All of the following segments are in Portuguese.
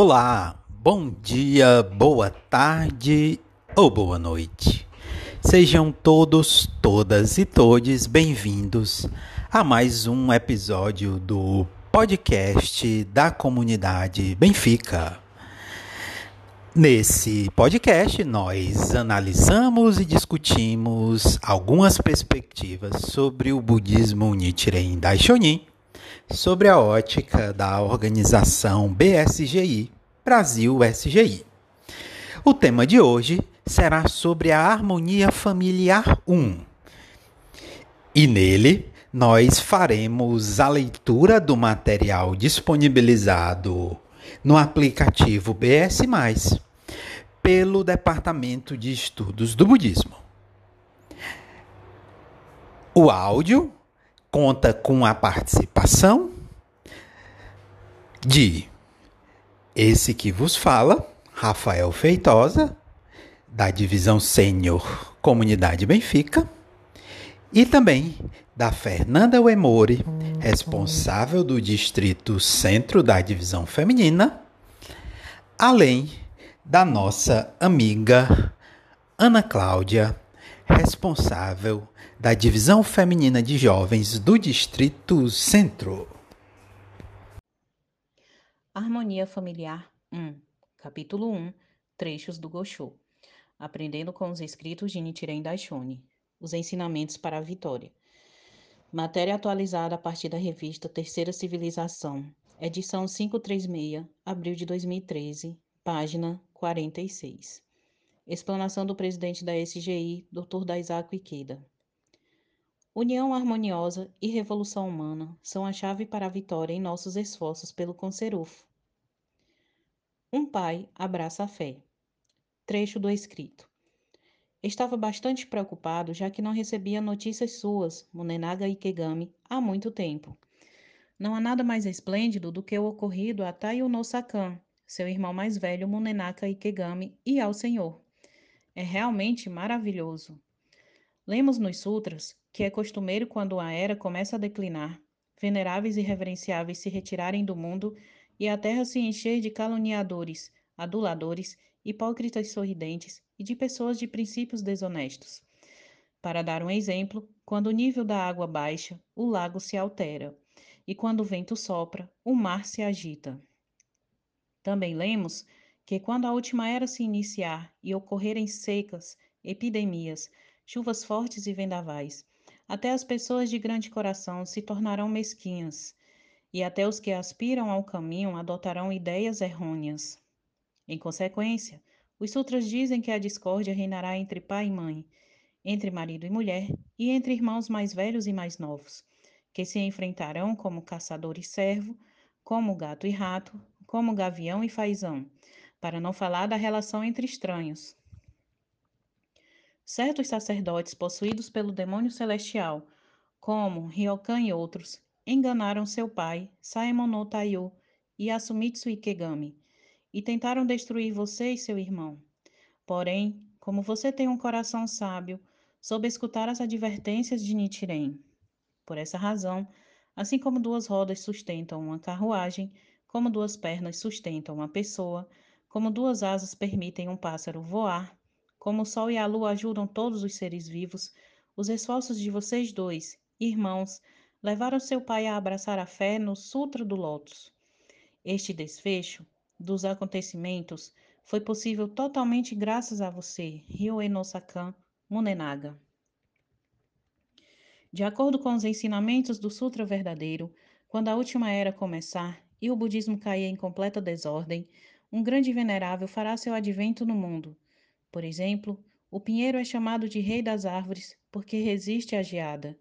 Olá, bom dia, boa tarde ou boa noite. Sejam todos, todas e todes bem-vindos a mais um episódio do podcast da comunidade Benfica. Nesse podcast, nós analisamos e discutimos algumas perspectivas sobre o budismo Nichiren Daishonin sobre a ótica da organização BSGI, Brasil SGI. O tema de hoje será sobre a harmonia familiar 1. E nele nós faremos a leitura do material disponibilizado no aplicativo BS, pelo Departamento de Estudos do Budismo. O áudio conta com a participação de esse que vos fala, Rafael Feitosa, da divisão Sênior Comunidade Benfica, e também da Fernanda Wemori, responsável do Distrito Centro da Divisão Feminina, além da nossa amiga Ana Cláudia, responsável da Divisão Feminina de Jovens do Distrito Centro. Harmonia Familiar 1, Capítulo 1 Trechos do Gosho Aprendendo com os escritos de Nichiren Daishonin Os ensinamentos para a vitória. Matéria atualizada a partir da revista Terceira Civilização, edição 536, abril de 2013, página 46. Explanação do presidente da SGI, Dr. Daisaku Ikeda. União harmoniosa e revolução humana são a chave para a vitória em nossos esforços pelo conserufo. Um pai abraça a fé. Trecho do escrito. Estava bastante preocupado, já que não recebia notícias suas, Munenaga Ikegami, há muito tempo. Não há nada mais esplêndido do que o ocorrido a Taiyo no Sakan, seu irmão mais velho Munenaka Ikegami, e ao Senhor. É realmente maravilhoso. Lemos nos sutras que é costumeiro quando a era começa a declinar, veneráveis e reverenciáveis se retirarem do mundo e a terra se encher de caluniadores, aduladores, hipócritas sorridentes e de pessoas de princípios desonestos. Para dar um exemplo, quando o nível da água baixa, o lago se altera, e quando o vento sopra, o mar se agita. Também lemos que quando a última era se iniciar e ocorrerem secas, epidemias, chuvas fortes e vendavais, até as pessoas de grande coração se tornarão mesquinhas, e até os que aspiram ao caminho adotarão ideias errôneas. Em consequência, os sutras dizem que a discórdia reinará entre pai e mãe, entre marido e mulher e entre irmãos mais velhos e mais novos, que se enfrentarão como caçador e servo, como gato e rato, como gavião e fazão, para não falar da relação entre estranhos, Certos sacerdotes possuídos pelo demônio celestial, como Ryokan e outros, enganaram seu pai, Saemon no Taiyo e Asumitsu Ikegami, e tentaram destruir você e seu irmão. Porém, como você tem um coração sábio, soube escutar as advertências de Nichiren. Por essa razão, assim como duas rodas sustentam uma carruagem, como duas pernas sustentam uma pessoa, como duas asas permitem um pássaro voar, como o Sol e a Lua ajudam todos os seres vivos, os esforços de vocês dois, irmãos, levaram seu pai a abraçar a fé no Sutra do Lótus. Este desfecho dos acontecimentos foi possível totalmente graças a você, Ryoe no Sakan Munenaga. De acordo com os ensinamentos do Sutra verdadeiro, quando a última era começar e o budismo cair em completa desordem, um grande venerável fará seu advento no mundo por exemplo, o pinheiro é chamado de rei das árvores porque resiste à geada,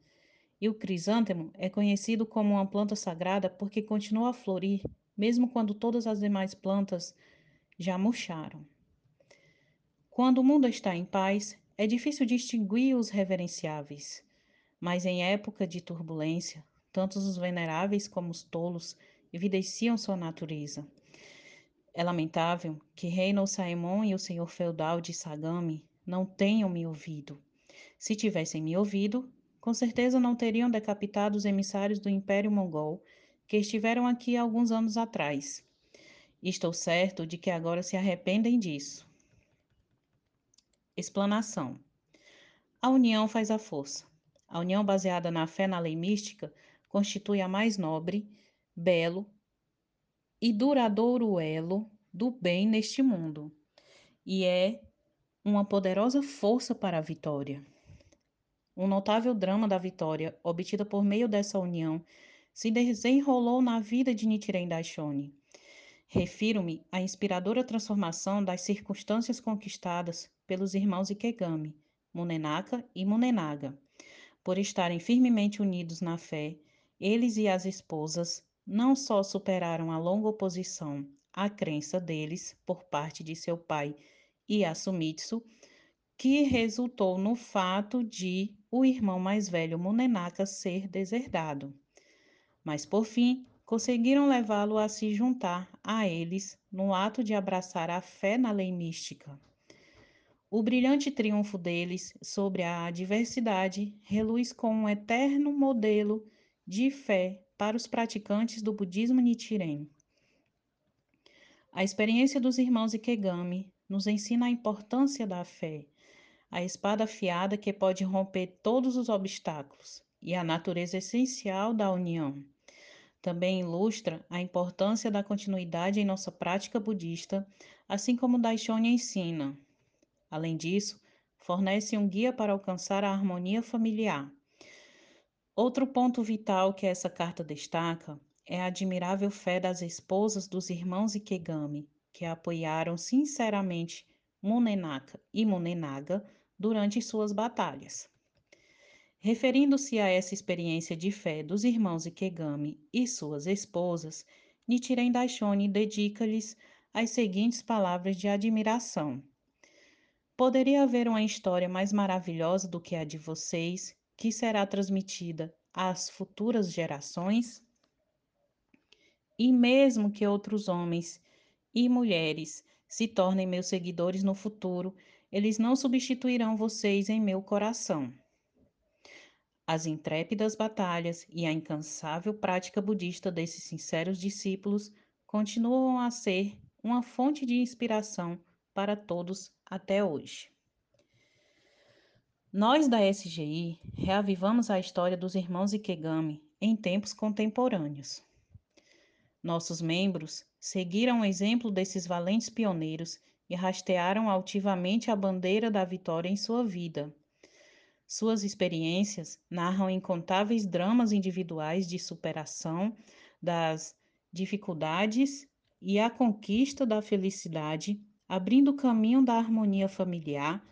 e o crisântemo é conhecido como uma planta sagrada porque continua a florir mesmo quando todas as demais plantas já murcharam. Quando o mundo está em paz, é difícil distinguir os reverenciáveis, mas em época de turbulência, tanto os veneráveis como os tolos evidenciam sua natureza. É lamentável que Reino Saemon e o senhor feudal de Sagami não tenham me ouvido. Se tivessem me ouvido, com certeza não teriam decapitado os emissários do Império Mongol que estiveram aqui alguns anos atrás. Estou certo de que agora se arrependem disso. Explanação: A união faz a força. A união baseada na fé na lei mística constitui a mais nobre, belo e duradouro elo do bem neste mundo, e é uma poderosa força para a vitória. Um notável drama da vitória, obtida por meio dessa união, se desenrolou na vida de Nichiren Daishonin. Refiro-me à inspiradora transformação das circunstâncias conquistadas pelos irmãos Ikegami, Munenaka e Munenaga. Por estarem firmemente unidos na fé, eles e as esposas não só superaram a longa oposição à crença deles por parte de seu pai Yasumitsu, que resultou no fato de o irmão mais velho Munenaka ser deserdado. Mas por fim, conseguiram levá-lo a se juntar a eles no ato de abraçar a fé na lei mística. O brilhante triunfo deles sobre a adversidade reluz como um eterno modelo de fé para os praticantes do budismo Nichiren. A experiência dos irmãos Ikegami nos ensina a importância da fé, a espada afiada que pode romper todos os obstáculos e a natureza essencial da união. Também ilustra a importância da continuidade em nossa prática budista, assim como Daishonin ensina. Além disso, fornece um guia para alcançar a harmonia familiar. Outro ponto vital que essa carta destaca é a admirável fé das esposas dos irmãos Ikegami, que apoiaram sinceramente Munenaka e Munenaga durante suas batalhas. Referindo-se a essa experiência de fé dos irmãos Ikegami e suas esposas, Nichiren Daishonin dedica-lhes as seguintes palavras de admiração. Poderia haver uma história mais maravilhosa do que a de vocês, que será transmitida às futuras gerações? E mesmo que outros homens e mulheres se tornem meus seguidores no futuro, eles não substituirão vocês em meu coração. As intrépidas batalhas e a incansável prática budista desses sinceros discípulos continuam a ser uma fonte de inspiração para todos até hoje. Nós da SGI reavivamos a história dos irmãos Ikegami em tempos contemporâneos. Nossos membros seguiram o exemplo desses valentes pioneiros e rastearam altivamente a bandeira da vitória em sua vida suas experiências narram incontáveis dramas individuais de superação das dificuldades e a conquista da felicidade, abrindo caminho da harmonia familiar,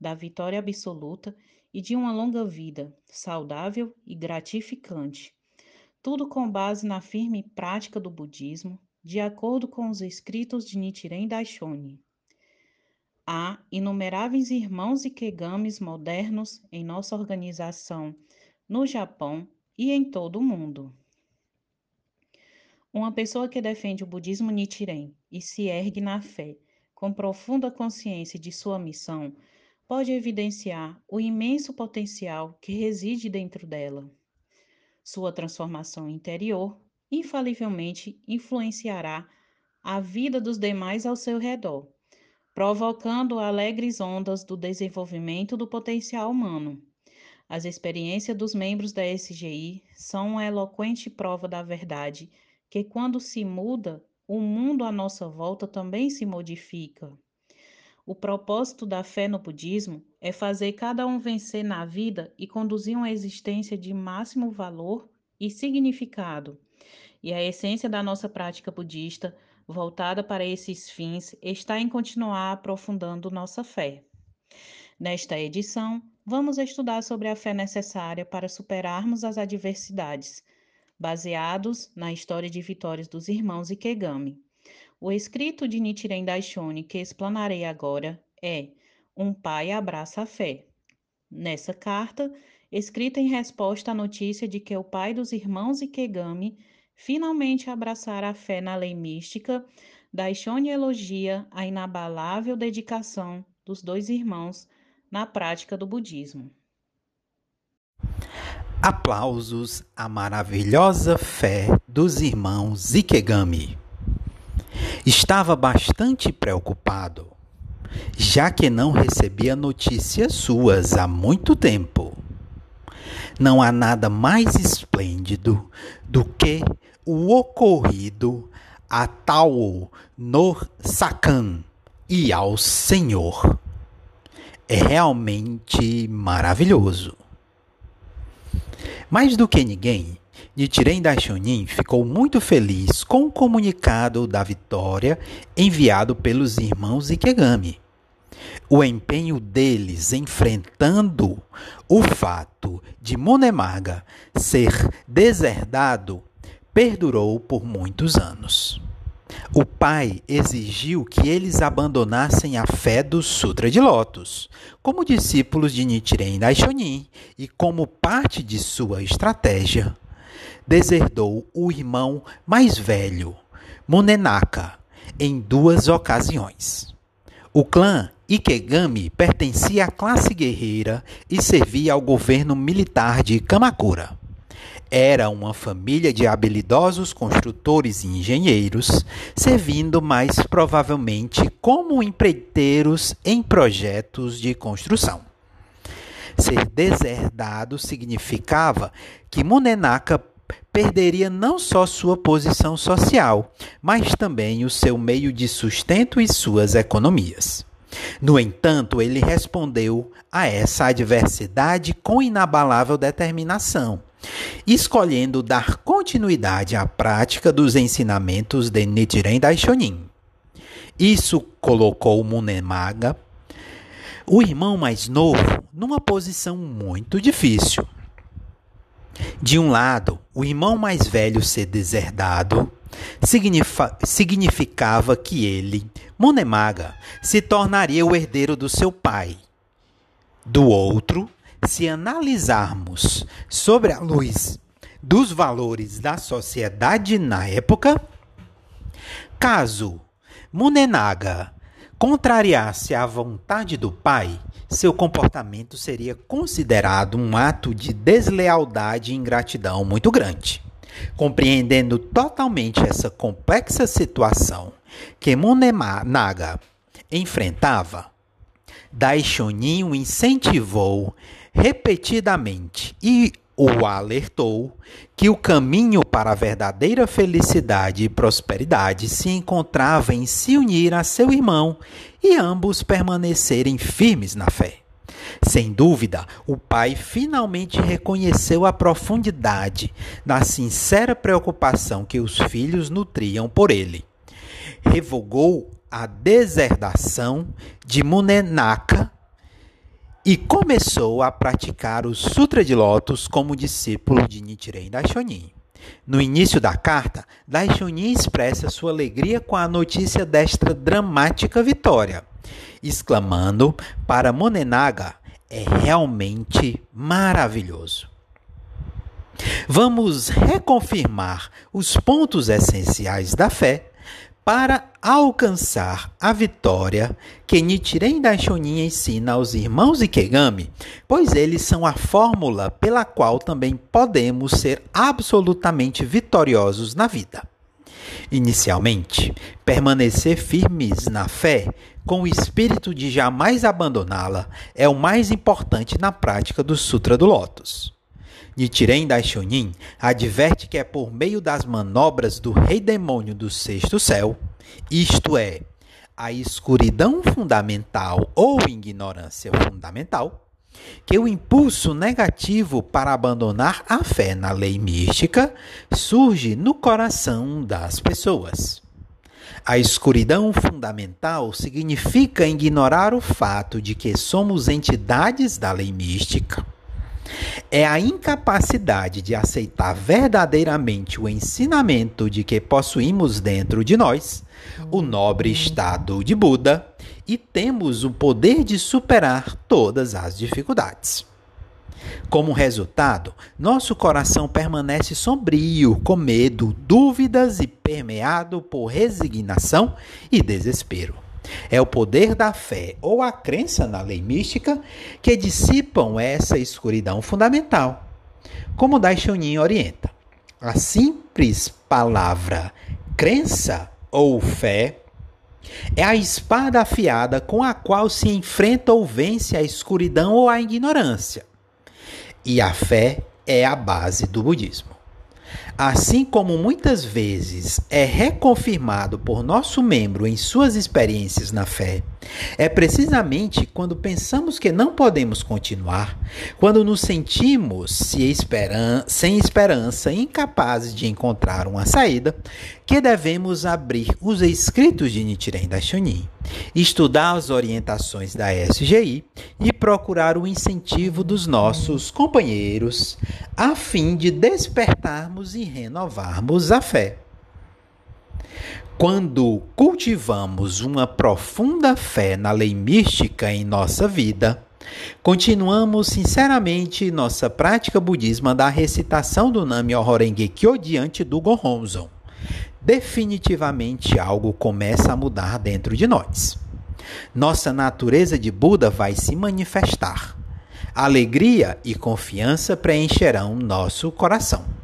da vitória absoluta e de uma longa vida, saudável e gratificante. Tudo com base na firme prática do budismo, de acordo com os escritos de Nichiren Daishonin. Há inumeráveis irmãos e kegamis modernos em nossa organização no Japão e em todo o mundo. Uma pessoa que defende o budismo Nichiren e se ergue na fé, com profunda consciência de sua missão, pode evidenciar o imenso potencial que reside dentro dela. Sua transformação interior infalivelmente influenciará a vida dos demais ao seu redor provocando alegres ondas do desenvolvimento do potencial humano. As experiências dos membros da SGI são uma eloquente prova da verdade que, quando se muda, o mundo à nossa volta também se modifica. O propósito da fé no budismo é fazer cada um vencer na vida e conduzir uma existência de máximo valor e significado. E a essência da nossa prática budista voltada para esses fins está em continuar aprofundando nossa fé. Nesta edição, vamos estudar sobre a fé necessária para superarmos as adversidades, baseados na história de vitórias dos irmãos Ikegami. O escrito de Nichiren Daishonin que explanarei agora é Um pai abraça a fé. Nessa carta, escrita em resposta à notícia de que o pai dos irmãos Ikegami finalmente abraçar a fé na lei mística, Daishone elogia a inabalável dedicação dos dois irmãos na prática do budismo. Aplausos à maravilhosa fé dos irmãos Ikegami. Estava bastante preocupado, já que não recebia notícias suas há muito tempo. Não há nada mais esplêndido do que o ocorrido a Tao no Sakan e ao Senhor. É realmente maravilhoso. Mais do que ninguém, Nichiren Daishonin ficou muito feliz com o comunicado da vitória enviado pelos irmãos Ikegami. O empenho deles enfrentando o fato de Monemaga ser deserdado perdurou por muitos anos. O pai exigiu que eles abandonassem a fé do Sutra de Lotus, como discípulos de Nichiren Daishonin, e como parte de sua estratégia, deserdou o irmão mais velho, Munenaka, em duas ocasiões. O clã Ikegami pertencia à classe guerreira e servia ao governo militar de Kamakura. Era uma família de habilidosos construtores e engenheiros, servindo mais provavelmente como empreiteiros em projetos de construção. Ser deserdado significava que Munenaka perderia não só sua posição social, mas também o seu meio de sustento e suas economias. No entanto, ele respondeu a essa adversidade com inabalável determinação escolhendo dar continuidade à prática dos ensinamentos de Nichiren Daishonin. Isso colocou Munemaga, o irmão mais novo, numa posição muito difícil. De um lado, o irmão mais velho ser deserdado significava que ele, Munemaga, se tornaria o herdeiro do seu pai. Do outro, se analisarmos sobre a luz dos valores da sociedade na época, caso Munenaga contrariasse a vontade do pai, seu comportamento seria considerado um ato de deslealdade e ingratidão muito grande. Compreendendo totalmente essa complexa situação que Munenaga enfrentava, Daishonin o incentivou repetidamente e o alertou que o caminho para a verdadeira felicidade e prosperidade se encontrava em se unir a seu irmão e ambos permanecerem firmes na fé. Sem dúvida, o pai finalmente reconheceu a profundidade da sincera preocupação que os filhos nutriam por ele. Revogou a deserdação de Munenaka e começou a praticar o Sutra de Lótus como discípulo de Nichiren Daishonin. No início da carta, Daishonin expressa sua alegria com a notícia desta dramática vitória, exclamando para Monenaga: é realmente maravilhoso. Vamos reconfirmar os pontos essenciais da fé para alcançar a vitória que Nichiren Daishonin ensina aos irmãos Ikegami, pois eles são a fórmula pela qual também podemos ser absolutamente vitoriosos na vida. Inicialmente, permanecer firmes na fé, com o espírito de jamais abandoná-la, é o mais importante na prática do Sutra do Lótus. Nichiren Daishonin adverte que é por meio das manobras do rei demônio do sexto céu, isto é, a escuridão fundamental ou ignorância fundamental, que o impulso negativo para abandonar a fé na lei mística surge no coração das pessoas. A escuridão fundamental significa ignorar o fato de que somos entidades da lei mística é a incapacidade de aceitar verdadeiramente o ensinamento de que possuímos dentro de nós o nobre estado de Buda e temos o poder de superar todas as dificuldades. Como resultado, nosso coração permanece sombrio, com medo, dúvidas e permeado por resignação e desespero. É o poder da fé ou a crença na lei mística que dissipam essa escuridão fundamental. Como Daishonin orienta, a simples palavra crença ou fé, é a espada afiada com a qual se enfrenta ou vence a escuridão ou a ignorância. E a fé é a base do budismo. Assim como muitas vezes é reconfirmado por nosso membro em suas experiências na fé, é precisamente quando pensamos que não podemos continuar, quando nos sentimos sem esperança, incapazes de encontrar uma saída, que devemos abrir os escritos de Nichiren Daishonin, estudar as orientações da SGI e procurar o incentivo dos nossos companheiros, a fim de despertarmos e renovarmos a fé. Quando cultivamos uma profunda fé na lei mística em nossa vida, continuamos sinceramente nossa prática budismo da recitação do Nam-myoho Renge Kyo diante do Gohonzon. Definitivamente algo começa a mudar dentro de nós. Nossa natureza de Buda vai se manifestar. Alegria e confiança preencherão nosso coração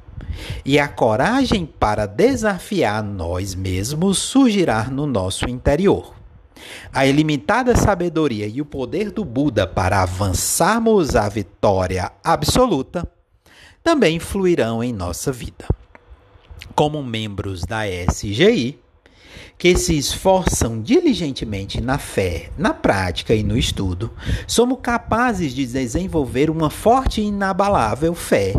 e a coragem para desafiar nós mesmos surgirá no nosso interior. A ilimitada sabedoria e o poder do Buda para avançarmos à vitória absoluta também fluirão em nossa vida. Como membros da SGI, que se esforçam diligentemente na fé, na prática e no estudo, somos capazes de desenvolver uma forte e inabalável fé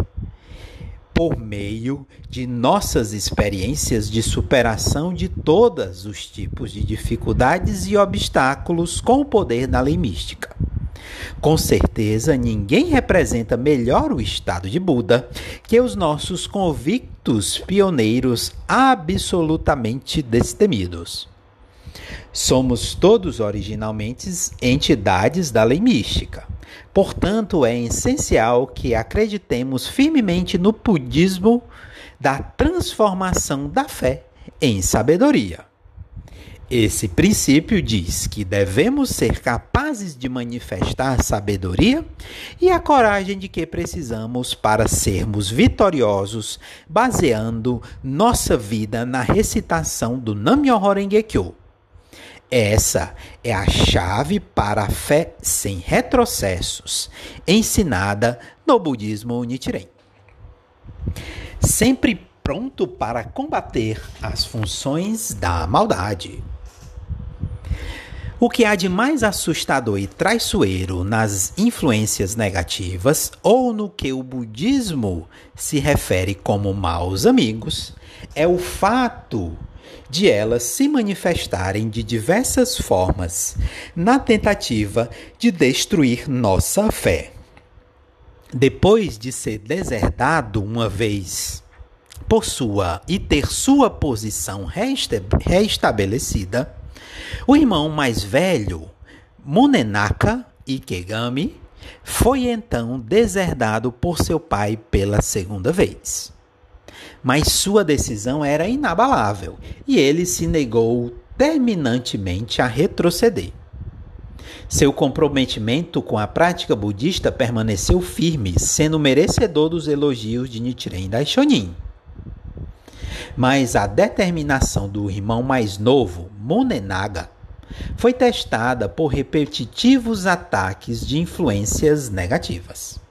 por meio de nossas experiências de superação de todos os tipos de dificuldades e obstáculos com o poder da lei mística. Com certeza, ninguém representa melhor o estado de Buda que os nossos convictos pioneiros absolutamente destemidos. Somos todos originalmente entidades da lei mística. Portanto, é essencial que acreditemos firmemente no budismo da transformação da fé em sabedoria. Esse princípio diz que devemos ser capazes de manifestar sabedoria e a coragem de que precisamos para sermos vitoriosos, baseando nossa vida na recitação do Nam-myoho Renge Kyo essa é a chave para a fé sem retrocessos, ensinada no budismo Nichiren. Sempre pronto para combater as funções da maldade. O que há de mais assustador e traiçoeiro nas influências negativas ou no que o budismo se refere como maus amigos é o fato de elas se manifestarem de diversas formas na tentativa de destruir nossa fé. Depois de ser deserdado uma vez por sua e ter sua posição reestabelecida, o irmão mais velho, Munenaka Ikegami, foi então deserdado por seu pai pela segunda vez mas sua decisão era inabalável e ele se negou terminantemente a retroceder. Seu comprometimento com a prática budista permaneceu firme, sendo merecedor dos elogios de Nichiren Daishonin. Mas a determinação do irmão mais novo, Monenaga, foi testada por repetitivos ataques de influências negativas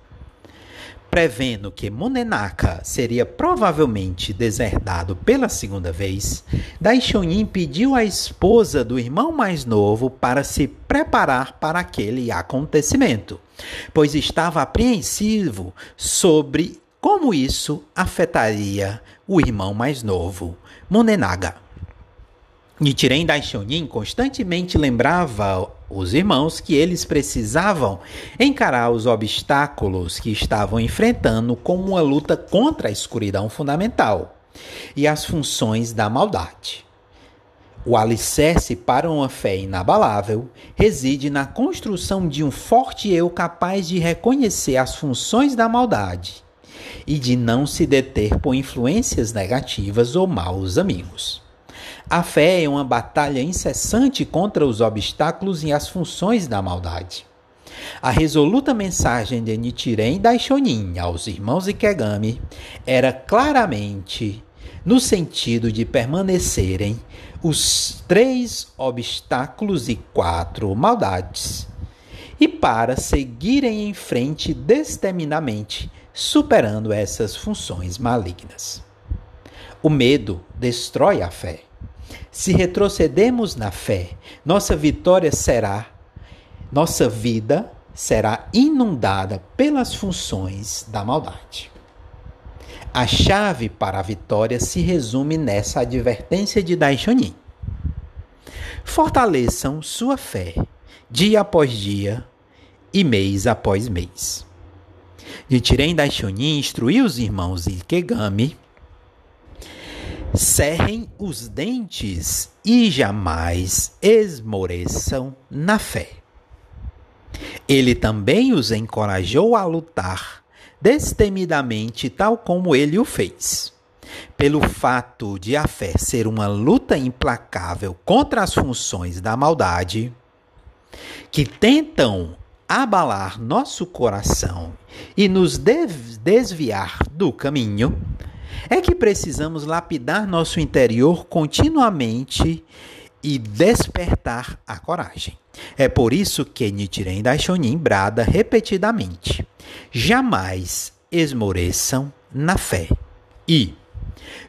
prevendo que Munenaka seria provavelmente deserdado pela segunda vez, Daishonin pediu à esposa do irmão mais novo para se preparar para aquele acontecimento, pois estava apreensivo sobre como isso afetaria o irmão mais novo, Munenaga. Nichiren Daishonin constantemente lembrava os irmãos que eles precisavam encarar os obstáculos que estavam enfrentando como uma luta contra a escuridão fundamental e as funções da maldade. O alicerce para uma fé inabalável reside na construção de um forte eu capaz de reconhecer as funções da maldade e de não se deter por influências negativas ou maus amigos. A fé é uma batalha incessante contra os obstáculos e as funções da maldade. A resoluta mensagem de Nichiren Daishonin aos irmãos Ikegami era claramente no sentido de permanecerem os três obstáculos e quatro maldades, e para seguirem em frente destemidamente, superando essas funções malignas. O medo destrói a fé. Se retrocedemos na fé, nossa vitória será, nossa vida será inundada pelas funções da maldade. A chave para a vitória se resume nessa advertência de Daishonin. Fortaleçam sua fé dia após dia e mês após mês. Nichiren Daishonin instruiu os irmãos Ikegami cerrem os dentes e jamais esmoreçam na fé. Ele também os encorajou a lutar destemidamente, tal como ele o fez. Pelo fato de a fé ser uma luta implacável contra as funções da maldade, que tentam abalar nosso coração e nos desviar do caminho, é que precisamos lapidar nosso interior continuamente e despertar a coragem. É por isso que Nichiren Daishonin brada repetidamente: jamais esmoreçam na fé. E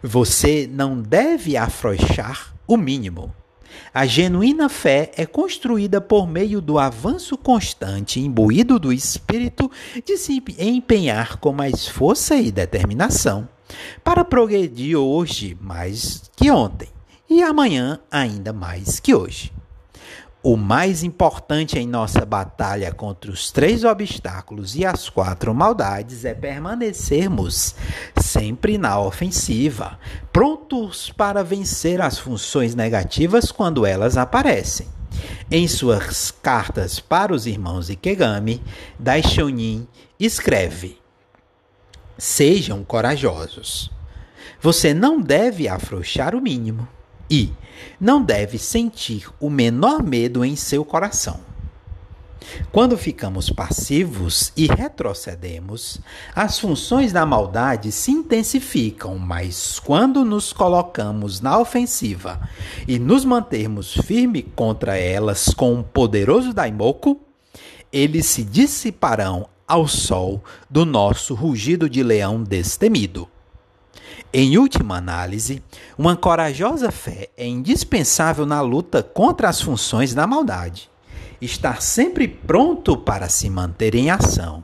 você não deve afrouxar o mínimo. A genuína fé é construída por meio do avanço constante, imbuído do espírito de se empenhar com mais força e determinação para progredir hoje mais que ontem e amanhã ainda mais que hoje. O mais importante em nossa batalha contra os três obstáculos e as quatro maldades é permanecermos sempre na ofensiva, prontos para vencer as funções negativas quando elas aparecem. Em suas cartas para os irmãos Ikegami, Daishonin escreve: Sejam corajosos. Você não deve afrouxar o mínimo e não deve sentir o menor medo em seu coração. Quando ficamos passivos e retrocedemos, as funções da maldade se intensificam, mas quando nos colocamos na ofensiva e nos mantermos firmes contra elas com um poderoso daimoku, eles se dissiparão ao sol do nosso rugido de leão destemido. Em última análise, uma corajosa fé é indispensável na luta contra as funções da maldade. Estar sempre pronto para se manter em ação,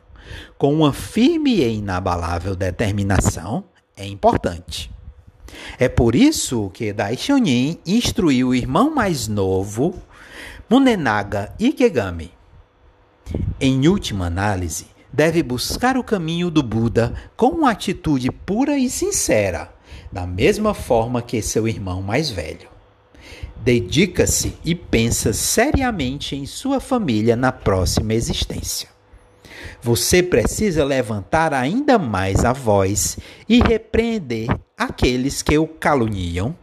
com uma firme e inabalável determinação, é importante. É por isso que Daishonin instruiu o irmão mais novo, Munenaga Ikegami. Em última análise, deve buscar o caminho do Buda com uma atitude pura e sincera, da mesma forma que seu irmão mais velho. Dedica-se e pensa seriamente em sua família na próxima existência. Você precisa levantar ainda mais a voz e repreender aqueles que o caluniam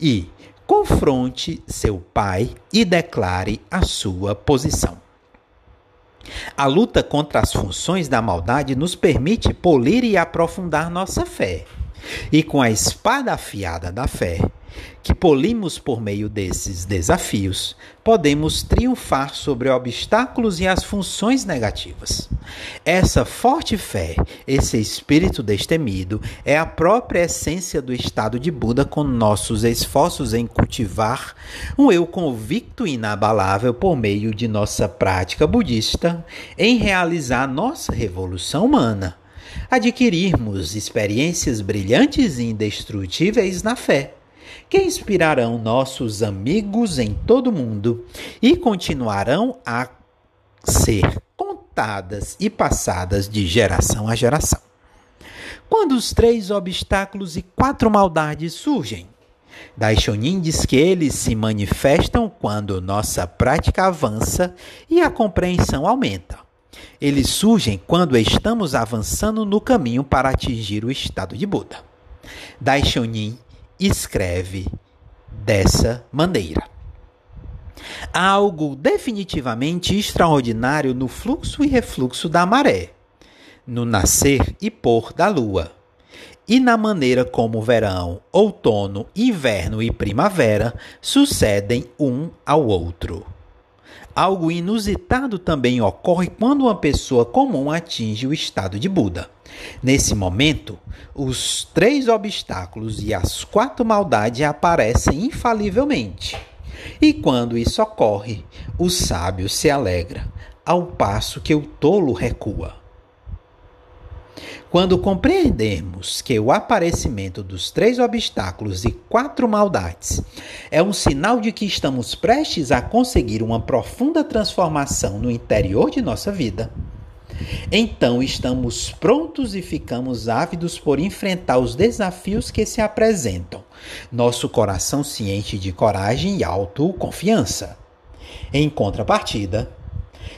e confronte seu pai e declare a sua posição. A luta contra as funções da maldade nos permite polir e aprofundar nossa fé. E com a espada afiada da fé, que polimos por meio desses desafios, podemos triunfar sobre obstáculos e as funções negativas. Essa forte fé, esse espírito destemido, é a própria essência do estado de Buda com nossos esforços em cultivar um eu convicto e inabalável por meio de nossa prática budista em realizar nossa revolução humana adquirirmos experiências brilhantes e indestrutíveis na fé que inspirarão nossos amigos em todo o mundo e continuarão a ser contadas e passadas de geração a geração. Quando os três obstáculos e quatro maldades surgem, Daishonin diz que eles se manifestam quando nossa prática avança e a compreensão aumenta. Eles surgem quando estamos avançando no caminho para atingir o estado de Buda. Daishonin escreve dessa maneira. Há algo definitivamente extraordinário no fluxo e refluxo da maré, no nascer e pôr da lua, e na maneira como verão, outono, inverno e primavera sucedem um ao outro. Algo inusitado também ocorre quando uma pessoa comum atinge o estado de Buda. Nesse momento, os três obstáculos e as quatro maldades aparecem infalivelmente. E quando isso ocorre, o sábio se alegra, ao passo que o tolo recua. Quando compreendemos que o aparecimento dos três obstáculos e quatro maldades é um sinal de que estamos prestes a conseguir uma profunda transformação no interior de nossa vida, então estamos prontos e ficamos ávidos por enfrentar os desafios que se apresentam, nosso coração ciente de coragem e autoconfiança. Em contrapartida,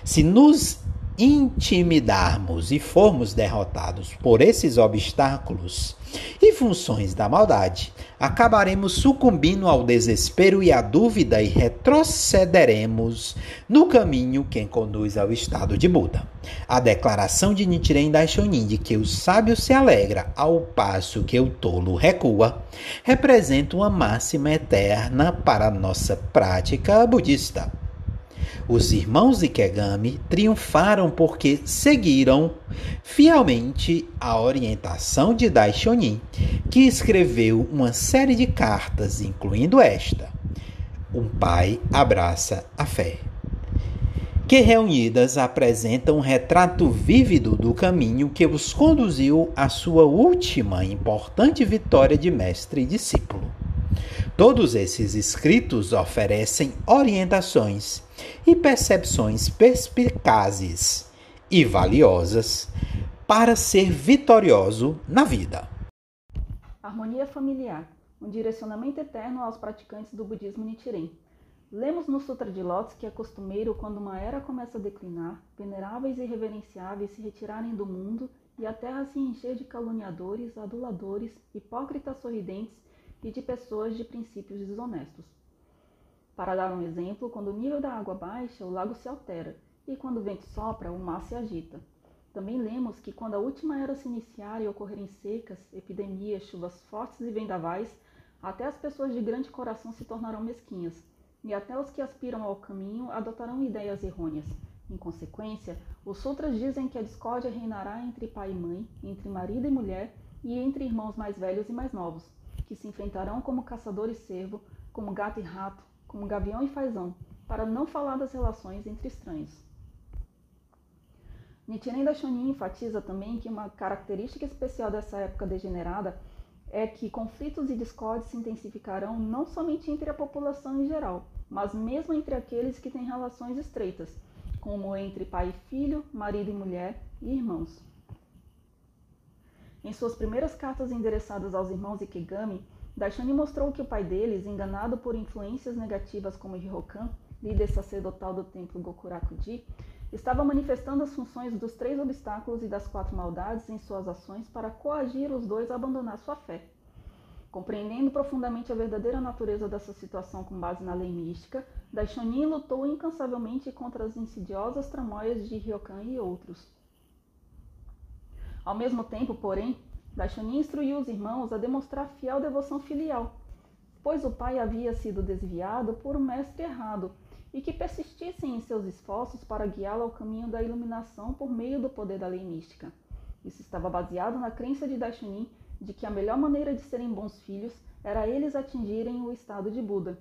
se nos intimidarmos e formos derrotados por esses obstáculos e funções da maldade, acabaremos sucumbindo ao desespero e à dúvida e retrocederemos no caminho que conduz ao estado de Buda. A declaração de Nichiren Daishonin de que o sábio se alegra ao passo que o tolo recua representa uma máxima eterna para nossa prática budista. Os irmãos Ikegami triunfaram porque seguiram fielmente a orientação de Daishonin, que escreveu uma série de cartas, incluindo esta: Um pai abraça a fé. Que reunidas apresentam um retrato vívido do caminho que os conduziu à sua última importante vitória de mestre e discípulo. Todos esses escritos oferecem orientações e percepções perspicazes e valiosas para ser vitorioso na vida. Harmonia familiar um direcionamento eterno aos praticantes do budismo Nichiren. Lemos no Sutra de Lotus que é costumeiro, quando uma era começa a declinar, veneráveis e reverenciáveis se retirarem do mundo e a terra se encher de caluniadores, aduladores, hipócritas sorridentes e de pessoas de princípios desonestos. Para dar um exemplo, quando o nível da água baixa, o lago se altera, e quando o vento sopra, o mar se agita. Também lemos que quando a última era se iniciar e ocorrerem secas, epidemias, chuvas fortes e vendavais, até as pessoas de grande coração se tornarão mesquinhas, e até os que aspiram ao caminho adotarão ideias errôneas. Em consequência, os sutras dizem que a discórdia reinará entre pai e mãe, entre marido e mulher e entre irmãos mais velhos e mais novos, que se enfrentarão como caçador e cervo, como gato e rato, como gavião e fazão, para não falar das relações entre estranhos. Nichiren Daishonin enfatiza também que uma característica especial dessa época degenerada é que conflitos e discórdias se intensificarão não somente entre a população em geral, mas mesmo entre aqueles que têm relações estreitas, como entre pai e filho, marido e mulher e irmãos. Em suas primeiras cartas endereçadas aos irmãos Ikegami, Daishani mostrou que o pai deles, enganado por influências negativas como Hirokan, líder sacerdotal do templo Gokuraku-ji, estava manifestando as funções dos três obstáculos e das quatro maldades em suas ações para coagir os dois a abandonar sua fé. Compreendendo profundamente a verdadeira natureza dessa situação com base na lei mística, Daishonin lutou incansavelmente contra as insidiosas tramóias de Ryokan e outros. Ao mesmo tempo, porém, Daishonin instruiu os irmãos a demonstrar fiel devoção filial, pois o pai havia sido desviado por um mestre errado e que persistissem em seus esforços para guiá-lo ao caminho da iluminação por meio do poder da lei mística. Isso estava baseado na crença de Daishonin de que a melhor maneira de serem bons filhos era eles atingirem o estado de Buda,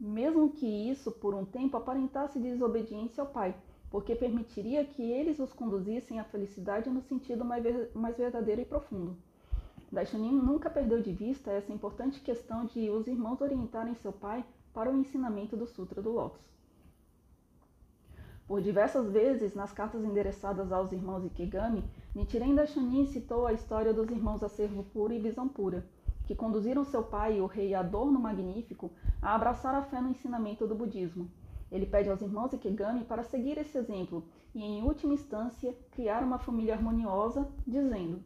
mesmo que isso por um tempo aparentasse desobediência ao pai, porque permitiria que eles os conduzissem à felicidade no sentido mais verdadeiro e profundo. Daishonin nunca perdeu de vista essa importante questão de os irmãos orientarem seu pai para o ensinamento do Sutra do Lótus. Por diversas vezes, nas cartas endereçadas aos irmãos Ikegami, Nichiren Daishonin citou a história dos irmãos Acervo Puro e Visão Pura, que conduziram seu pai, o rei Adorno Magnífico, a abraçar a fé no ensinamento do budismo. Ele pede aos irmãos Ikegami para seguir esse exemplo e, em última instância, criar uma família harmoniosa, dizendo: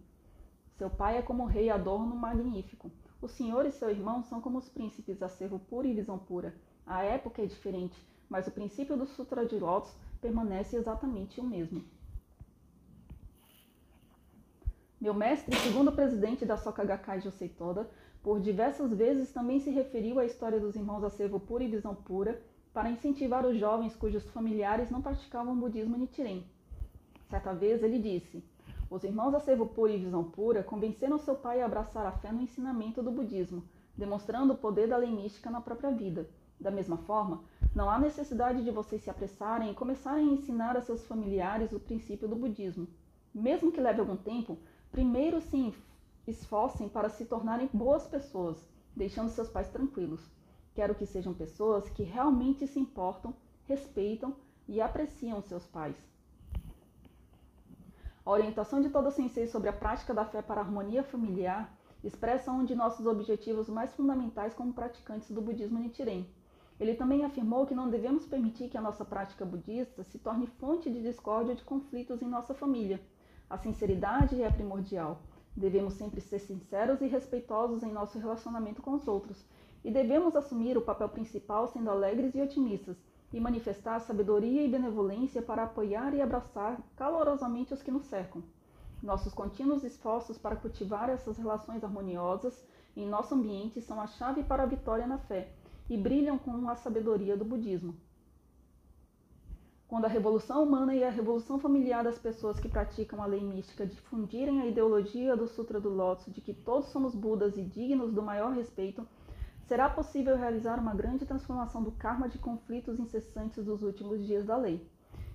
Seu pai é como rei adorno magnífico. O senhor e seu irmão são como os príncipes acervo puro e visão pura. A época é diferente, mas o princípio do Sutra de Lotus permanece exatamente o mesmo. Meu mestre, segundo presidente da Soka Gakkai Josei Toda, por diversas vezes também se referiu à história dos irmãos Acervo Pura e Visão Pura para incentivar os jovens cujos familiares não praticavam budismo Nichiren. Certa vez ele disse: Os irmãos Acervo Pura e Visão Pura convenceram seu pai a abraçar a fé no ensinamento do budismo, demonstrando o poder da lei mística na própria vida. Da mesma forma, não há necessidade de vocês se apressarem e começarem a ensinar a seus familiares o princípio do budismo. Mesmo que leve algum tempo, primeiro se esforcem para se tornarem boas pessoas, deixando seus pais tranquilos. Quero que sejam pessoas que realmente se importam, respeitam e apreciam seus pais. A orientação de todo sensei sobre a prática da fé para a harmonia familiar expressa um de nossos objetivos mais fundamentais como praticantes do budismo Nichiren. Ele também afirmou que não devemos permitir que a nossa prática budista se torne fonte de discórdia ou de conflitos em nossa família. A sinceridade é primordial. Devemos sempre ser sinceros e respeitosos em nosso relacionamento com os outros, e devemos assumir o papel principal sendo alegres e otimistas, e manifestar sabedoria e benevolência para apoiar e abraçar calorosamente os que nos cercam. Nossos contínuos esforços para cultivar essas relações harmoniosas em nosso ambiente são a chave para a vitória na fé e brilham com a sabedoria do budismo. Quando a revolução humana e a revolução familiar das pessoas que praticam a lei mística difundirem a ideologia do Sutra do Lótus de que todos somos Budas e dignos do maior respeito, será possível realizar uma grande transformação do karma de conflitos incessantes dos últimos dias da lei.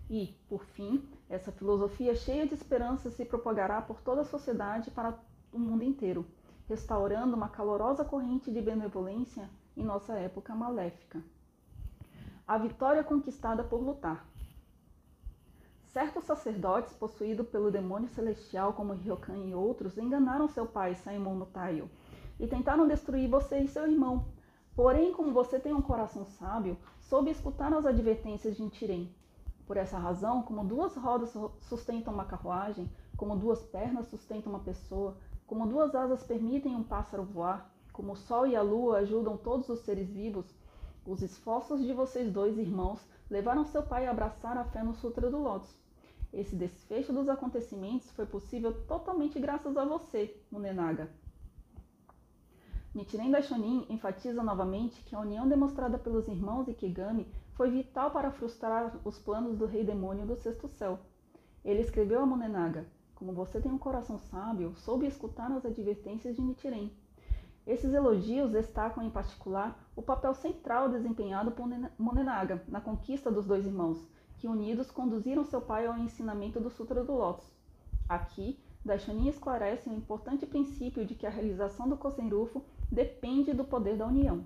E, por fim, essa filosofia cheia de esperança se propagará por toda a sociedade para o mundo inteiro, restaurando uma calorosa corrente de benevolência em nossa época maléfica. A vitória conquistada por lutar. Certos sacerdotes, possuídos pelo demônio celestial como Ryokan e outros, enganaram seu pai, Saimon no Taio, e tentaram destruir você e seu irmão. Porém, como você tem um coração sábio, soube escutar as advertências de Nichiren. Por essa razão, como duas rodas sustentam uma carruagem, como duas pernas sustentam uma pessoa, como duas asas permitem um pássaro voar, como o sol e a lua ajudam todos os seres vivos, os esforços de vocês dois irmãos levaram seu pai a abraçar a fé no Sutra do Lótus. Esse desfecho dos acontecimentos foi possível totalmente graças a você, Munenaga. Nichiren Daishonin enfatiza novamente que a união demonstrada pelos irmãos Ikigami foi vital para frustrar os planos do rei demônio do sexto céu. Ele escreveu a Munenaga: Como você tem um coração sábio, soube escutar as advertências de Nichiren. Esses elogios destacam em particular o papel central desempenhado por Monenaga na conquista dos dois irmãos, que unidos conduziram seu pai ao ensinamento do Sutra do Lótus. Aqui, Daishonin esclarece o importante princípio de que a realização do Kosenrufo depende do poder da união.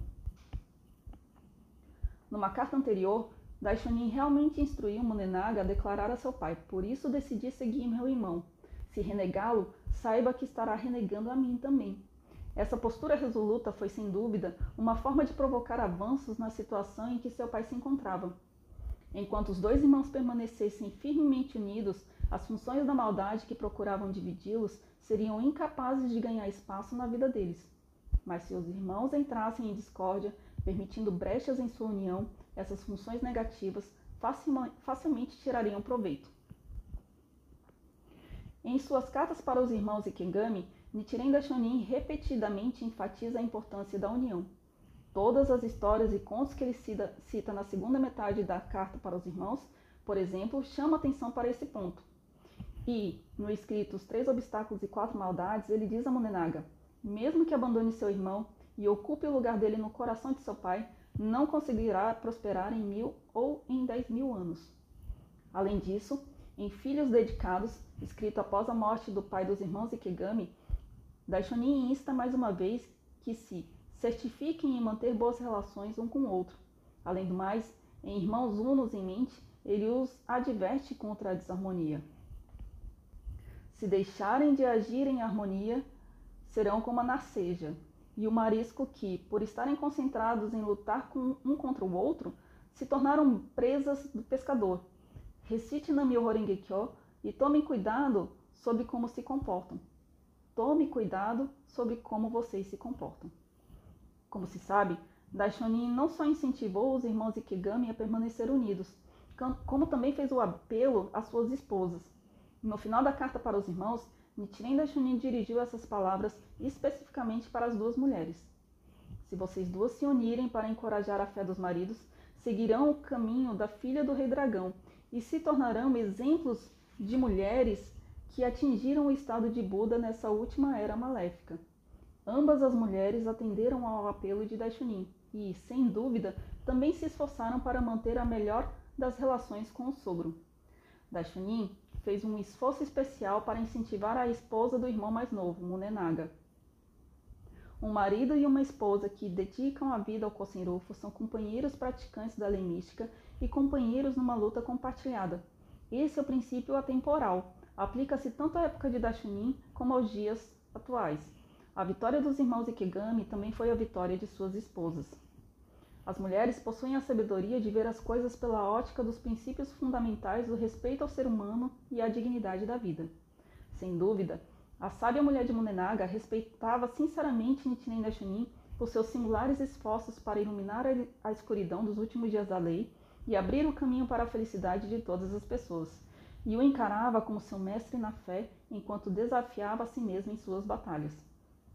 Numa carta anterior, Daishonin realmente instruiu Monenaga a declarar a seu pai: Por isso decidi seguir meu irmão. Se renegá-lo, saiba que estará renegando a mim também. Essa postura resoluta foi, sem dúvida, uma forma de provocar avanços na situação em que seu pai se encontrava. Enquanto os dois irmãos permanecessem firmemente unidos, as funções da maldade que procuravam dividi-los seriam incapazes de ganhar espaço na vida deles. Mas se os irmãos entrassem em discórdia, permitindo brechas em sua união, essas funções negativas facilmente tirariam proveito. Em suas cartas para os irmãos Ikengami, Nichiren Daishonin repetidamente enfatiza a importância da união. Todas as histórias e contos que ele cita, cita na segunda metade da carta para os irmãos, por exemplo, chamam atenção para esse ponto. E, no escrito Os Três Obstáculos e Quatro Maldades, ele diz a Monenaga: Mesmo que abandone seu irmão e ocupe o lugar dele no coração de seu pai, não conseguirá prosperar em mil ou em dez mil anos. Além disso, em Filhos Dedicados, escrito após a morte do pai dos irmãos Ikegami, Daishonin insta mais uma vez que se certifiquem em manter boas relações um com o outro. Além do mais, em Irmãos Unos em mente, ele os adverte contra a desarmonia. Se deixarem de agir em harmonia, serão como a narceja e o marisco que, por estarem concentrados em lutar um contra o outro, se tornaram presas do pescador. Recite Namyo Horengekyo e tomem cuidado sobre como se comportam. Tome cuidado sobre como vocês se comportam. Como se sabe, Daishonin não só incentivou os irmãos Ikigami a permanecer unidos, como também fez o apelo às suas esposas. No final da carta para os irmãos, Nichiren Daishonin dirigiu essas palavras especificamente para as duas mulheres. Se vocês duas se unirem para encorajar a fé dos maridos, seguirão o caminho da filha do rei dragão e se tornarão exemplos de mulheres que atingiram o estado de Buda nessa última era maléfica. Ambas as mulheres atenderam ao apelo de Daishonin e, sem dúvida, também se esforçaram para manter a melhor das relações com o sogro. Daishonin fez um esforço especial para incentivar a esposa do irmão mais novo, Munenaga. Um marido e uma esposa que dedicam a vida ao Kosenrufo são companheiros praticantes da lei mística e companheiros numa luta compartilhada. Esse é o princípio atemporal. Aplica-se tanto à época de Daishonin como aos dias atuais. A vitória dos irmãos Ikigami também foi a vitória de suas esposas. As mulheres possuem a sabedoria de ver as coisas pela ótica dos princípios fundamentais do respeito ao ser humano e à dignidade da vida. Sem dúvida, a sábia mulher de Munenaga respeitava sinceramente Nichiren Daishonin por seus singulares esforços para iluminar a escuridão dos últimos dias da lei e abrir o caminho para a felicidade de todas as pessoas, e o encarava como seu mestre na fé enquanto desafiava a si mesmo em suas batalhas.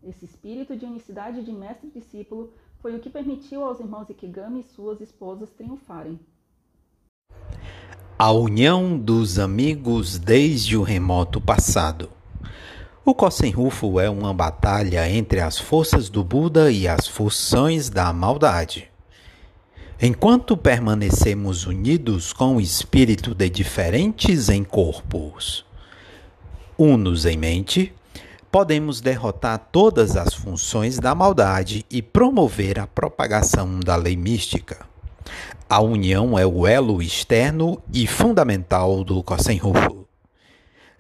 Esse espírito de unicidade de mestre e discípulo foi o que permitiu aos irmãos Ikigami e suas esposas triunfarem. A união dos amigos desde o remoto passado. O Kosen-Rufo é uma batalha entre as forças do Buda e as funções da maldade. Enquanto permanecemos unidos com o espírito de diferentes em corpos, unos em mente, podemos derrotar todas as funções da maldade e promover a propagação da lei mística. A união é o elo externo e fundamental do Kosen-Rufu.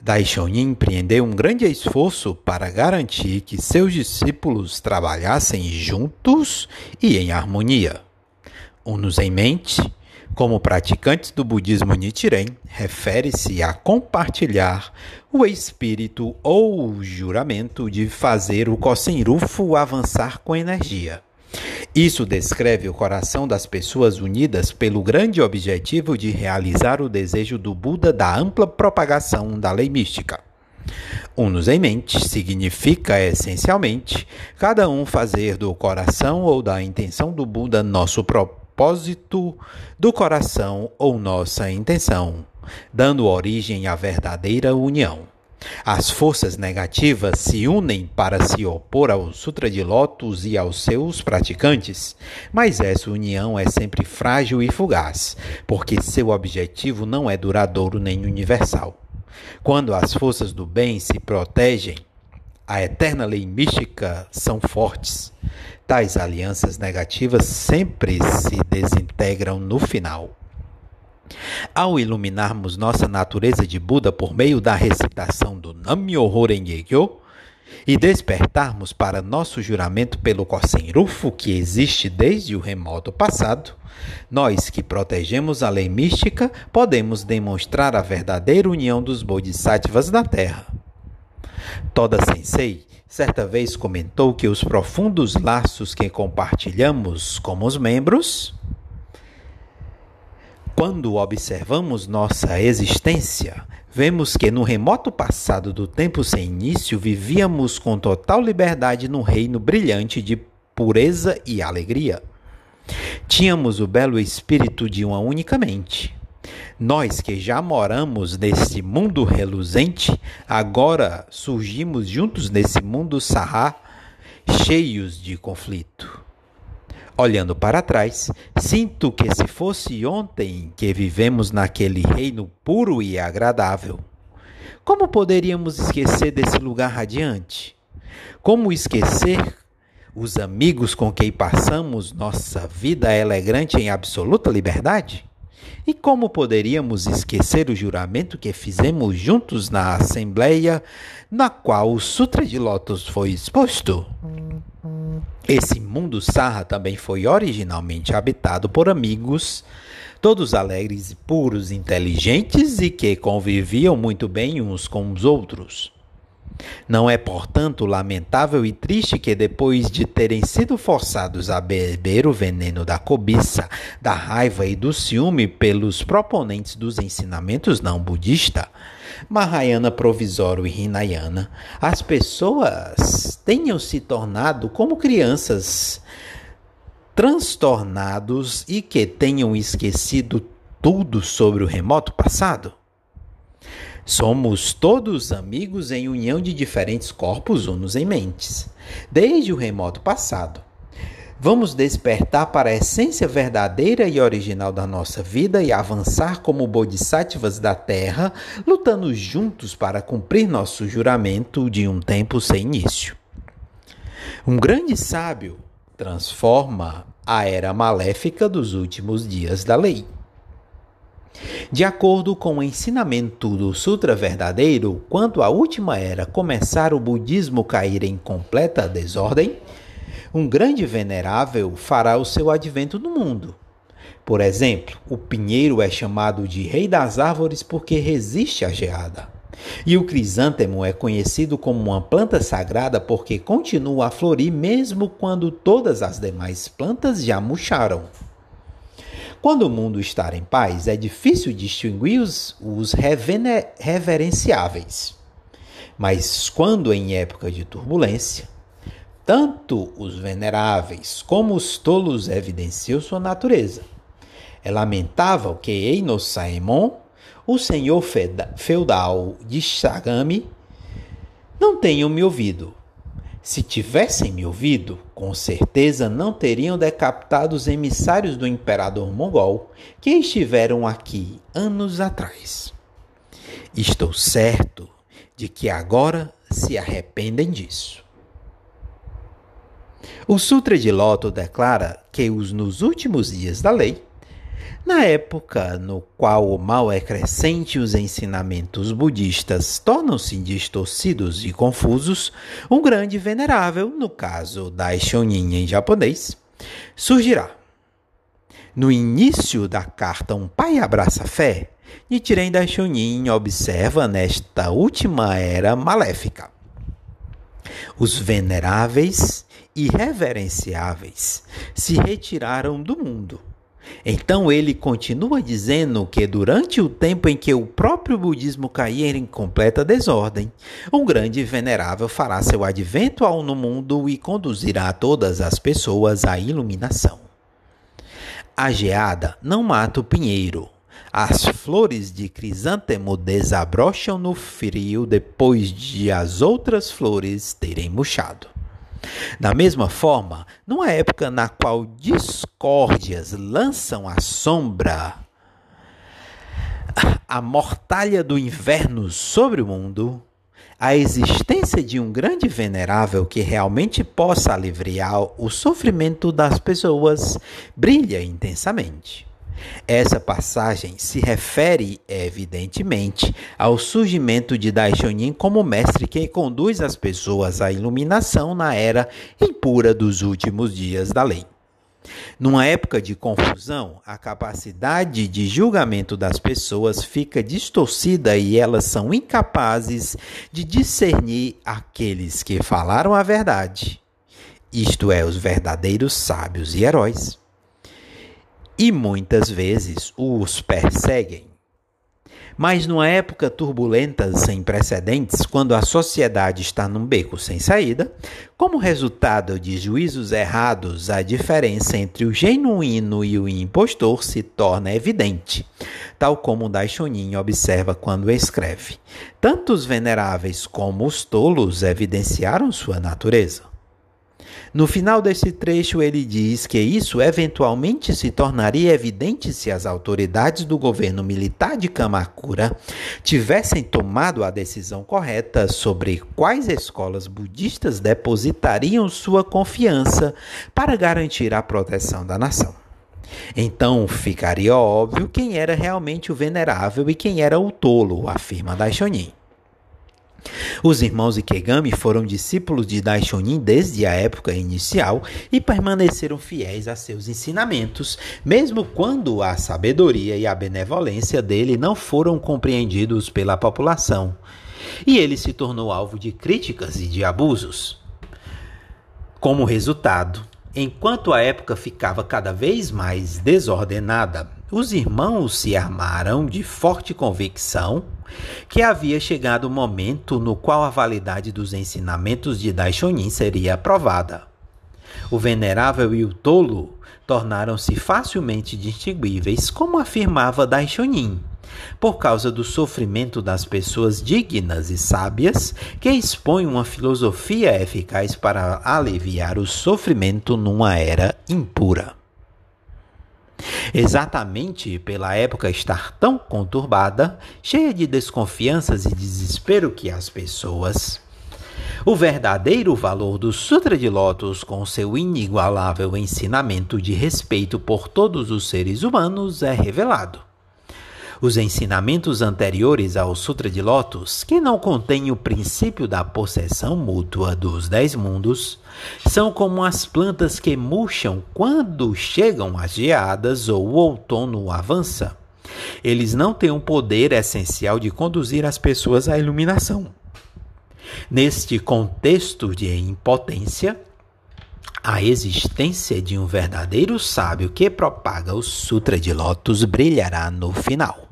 Daishonin empreendeu um grande esforço para garantir que seus discípulos trabalhassem juntos e em harmonia. Unos em mente, como praticantes do budismo Nichiren, refere-se a compartilhar o espírito ou o juramento de fazer o Kosenrufo avançar com energia. Isso descreve o coração das pessoas unidas pelo grande objetivo de realizar o desejo do Buda da ampla propagação da lei mística. Unos em mente significa essencialmente cada um fazer do coração ou da intenção do Buda nosso propósito propósito do coração ou nossa intenção, dando origem à verdadeira união. As forças negativas se unem para se opor ao Sutra de Lotus e aos seus praticantes, mas essa união é sempre frágil e fugaz, porque seu objetivo não é duradouro nem universal. Quando as forças do bem se protegem, a eterna lei mística são fortes. Tais alianças negativas sempre se desintegram no final. Ao iluminarmos nossa natureza de Buda por meio da recitação do Nam-myoho Renge-kyo e despertarmos para nosso juramento pelo Kosen-Rufu que existe desde o remoto passado, nós que protegemos a lei mística podemos demonstrar a verdadeira união dos Bodhisattvas na Terra. Toda Sensei certa vez comentou que os profundos laços que compartilhamos como os membros, quando observamos nossa existência, vemos que no remoto passado do tempo sem início vivíamos com total liberdade num reino brilhante de pureza e alegria. Tínhamos o belo espírito de uma única mente nós que já moramos nesse mundo reluzente, agora surgimos juntos nesse mundo sarrá, cheios de conflito. Olhando para trás, sinto que se fosse ontem que vivemos naquele reino puro e agradável. Como poderíamos esquecer desse lugar radiante? Como esquecer os amigos com quem passamos nossa vida elegante em absoluta liberdade? E como poderíamos esquecer o juramento que fizemos juntos na assembleia na qual o Sutra de Lotus foi exposto? Esse mundo Sarra também foi originalmente habitado por amigos, todos alegres e puros, inteligentes e que conviviam muito bem uns com os outros. Não é, portanto, lamentável e triste que, depois de terem sido forçados a beber o veneno da cobiça, da raiva e do ciúme pelos proponentes dos ensinamentos não budistas, Mahayana Provisório e Hinayana, as pessoas tenham se tornado como crianças transtornados e que tenham esquecido tudo sobre o remoto passado? Somos todos amigos em união de diferentes corpos unos em mentes, desde o remoto passado. Vamos despertar para a essência verdadeira e original da nossa vida e avançar como bodhisattvas da Terra, lutando juntos para cumprir nosso juramento de um tempo sem início. Um grande sábio transforma a era maléfica dos últimos dias da lei. De acordo com o ensinamento do Sutra verdadeiro, quando a última era começar o budismo cair em completa desordem, um grande venerável fará o seu advento no mundo. Por exemplo, o pinheiro é chamado de rei das árvores porque resiste à geada. E o crisântemo é conhecido como uma planta sagrada porque continua a florir mesmo quando todas as demais plantas já murcharam. Quando o mundo está em paz, é difícil distinguir os, os reverenciáveis. Mas quando em época de turbulência, tanto os veneráveis como os tolos evidenciam sua natureza. É lamentável que Eino Saemon, o senhor feudal de Shagami, não tenham me ouvido se tivessem me ouvido, com certeza não teriam decapitado os emissários do imperador mongol que estiveram aqui anos atrás. Estou certo de que agora se arrependem disso. O Sutra de Loto declara que os nos últimos dias da lei na época no qual o mal é crescente e os ensinamentos budistas tornam-se distorcidos e confusos, um grande venerável, no caso Daishonin em japonês, surgirá. No início da carta Um Pai Abraça a Fé, Nichiren Daishonin observa nesta última era maléfica. Os veneráveis e reverenciáveis se retiraram do mundo então ele continua dizendo que durante o tempo em que o próprio budismo caía em completa desordem, um grande venerável fará seu advento ao no mundo e conduzirá todas as pessoas à iluminação. A geada não mata o pinheiro. As flores de crisântemo desabrocham no frio depois de as outras flores terem murchado. Da mesma forma, numa época na qual discórdias lançam a sombra, a mortalha do inverno sobre o mundo, a existência de um grande venerável que realmente possa aliviar o sofrimento das pessoas brilha intensamente. Essa passagem se refere, evidentemente, ao surgimento de Daishonin como mestre que conduz as pessoas à iluminação na era impura dos últimos dias da lei. Numa época de confusão, a capacidade de julgamento das pessoas fica distorcida e elas são incapazes de discernir aqueles que falaram a verdade, isto é, os verdadeiros sábios e heróis e muitas vezes os perseguem. Mas numa época turbulenta sem precedentes, quando a sociedade está num beco sem saída, como resultado de juízos errados, a diferença entre o genuíno e o impostor se torna evidente, tal como Daishonin observa quando escreve. Tanto os veneráveis como os tolos evidenciaram sua natureza. No final desse trecho, ele diz que isso eventualmente se tornaria evidente se as autoridades do governo militar de Kamakura tivessem tomado a decisão correta sobre quais escolas budistas depositariam sua confiança para garantir a proteção da nação. Então ficaria óbvio quem era realmente o venerável e quem era o tolo, afirma Daishonin. Os irmãos Ikegami foram discípulos de Daishonin desde a época inicial e permaneceram fiéis a seus ensinamentos, mesmo quando a sabedoria e a benevolência dele não foram compreendidos pela população. E ele se tornou alvo de críticas e de abusos. Como resultado, enquanto a época ficava cada vez mais desordenada, os irmãos se armaram de forte convicção que havia chegado o momento no qual a validade dos ensinamentos de Daishonin seria aprovada. O venerável e o tolo tornaram-se facilmente distinguíveis, como afirmava Daishonin, por causa do sofrimento das pessoas dignas e sábias que expõem uma filosofia eficaz para aliviar o sofrimento numa era impura. Exatamente pela época estar tão conturbada, cheia de desconfianças e desespero que as pessoas. O verdadeiro valor do Sutra de Lótus, com seu inigualável ensinamento de respeito por todos os seres humanos, é revelado. Os ensinamentos anteriores ao Sutra de Lotus, que não contêm o princípio da possessão mútua dos dez mundos, são como as plantas que murcham quando chegam as geadas ou o outono avança. Eles não têm um poder essencial de conduzir as pessoas à iluminação. Neste contexto de impotência, a existência de um verdadeiro sábio que propaga o Sutra de Lotus brilhará no final.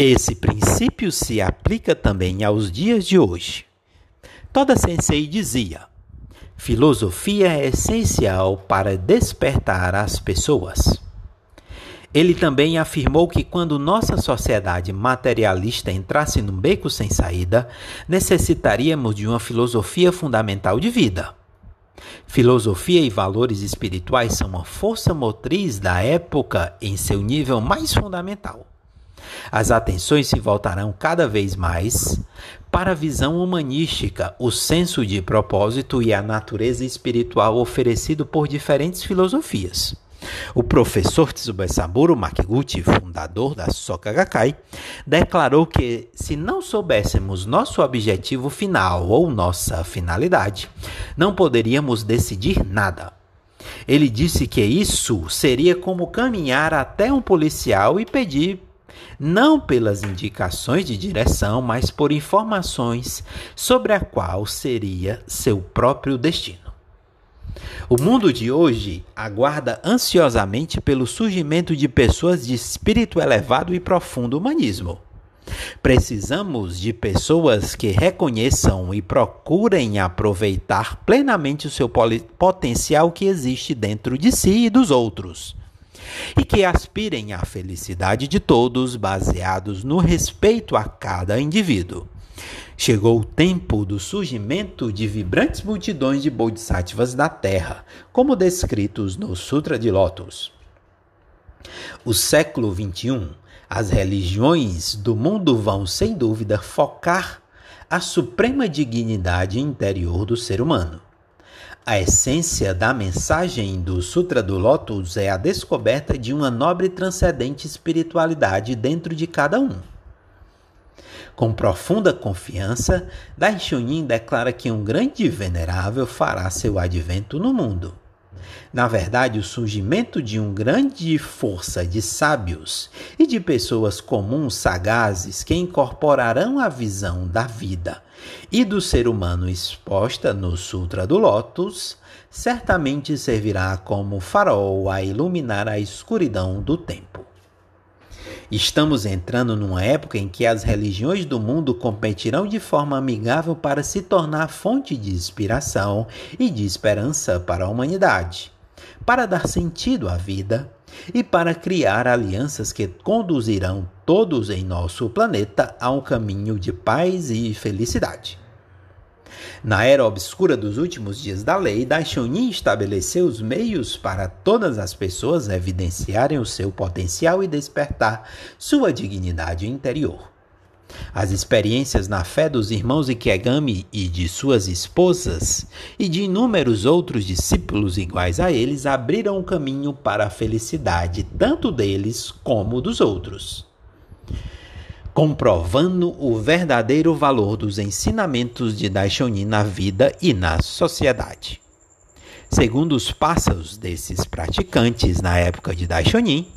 Esse princípio se aplica também aos dias de hoje. Toda sensei dizia: filosofia é essencial para despertar as pessoas. Ele também afirmou que quando nossa sociedade materialista entrasse num beco sem saída, necessitaríamos de uma filosofia fundamental de vida. Filosofia e valores espirituais são uma força motriz da época em seu nível mais fundamental. As atenções se voltarão cada vez mais para a visão humanística, o senso de propósito e a natureza espiritual oferecido por diferentes filosofias. O professor Tsubasaburo Makiguchi, fundador da Soka Gakkai, declarou que se não soubéssemos nosso objetivo final ou nossa finalidade, não poderíamos decidir nada. Ele disse que isso seria como caminhar até um policial e pedir não pelas indicações de direção, mas por informações sobre a qual seria seu próprio destino. O mundo de hoje aguarda ansiosamente pelo surgimento de pessoas de espírito elevado e profundo humanismo. Precisamos de pessoas que reconheçam e procurem aproveitar plenamente o seu potencial que existe dentro de si e dos outros e que aspirem à felicidade de todos baseados no respeito a cada indivíduo. Chegou o tempo do surgimento de vibrantes multidões de bodhisattvas da Terra, como descritos no Sutra de Lotus. O século XXI, as religiões do mundo vão, sem dúvida, focar a suprema dignidade interior do ser humano. A essência da mensagem do Sutra do Lótus é a descoberta de uma nobre transcendente espiritualidade dentro de cada um. Com profunda confiança, Daishonin declara que um grande venerável fará seu advento no mundo. Na verdade, o surgimento de uma grande força de sábios e de pessoas comuns sagazes que incorporarão a visão da vida e do ser humano exposta no Sutra do Lótus certamente servirá como farol a iluminar a escuridão do tempo. Estamos entrando numa época em que as religiões do mundo competirão de forma amigável para se tornar fonte de inspiração e de esperança para a humanidade para dar sentido à vida e para criar alianças que conduzirão todos em nosso planeta a um caminho de paz e felicidade. Na era obscura dos últimos dias da lei, Daishonin estabeleceu os meios para todas as pessoas evidenciarem o seu potencial e despertar sua dignidade interior. As experiências na fé dos irmãos Ikegami e de suas esposas e de inúmeros outros discípulos iguais a eles abriram o caminho para a felicidade tanto deles como dos outros. Comprovando o verdadeiro valor dos ensinamentos de Daishonin na vida e na sociedade. Segundo os passos desses praticantes na época de Daishonin,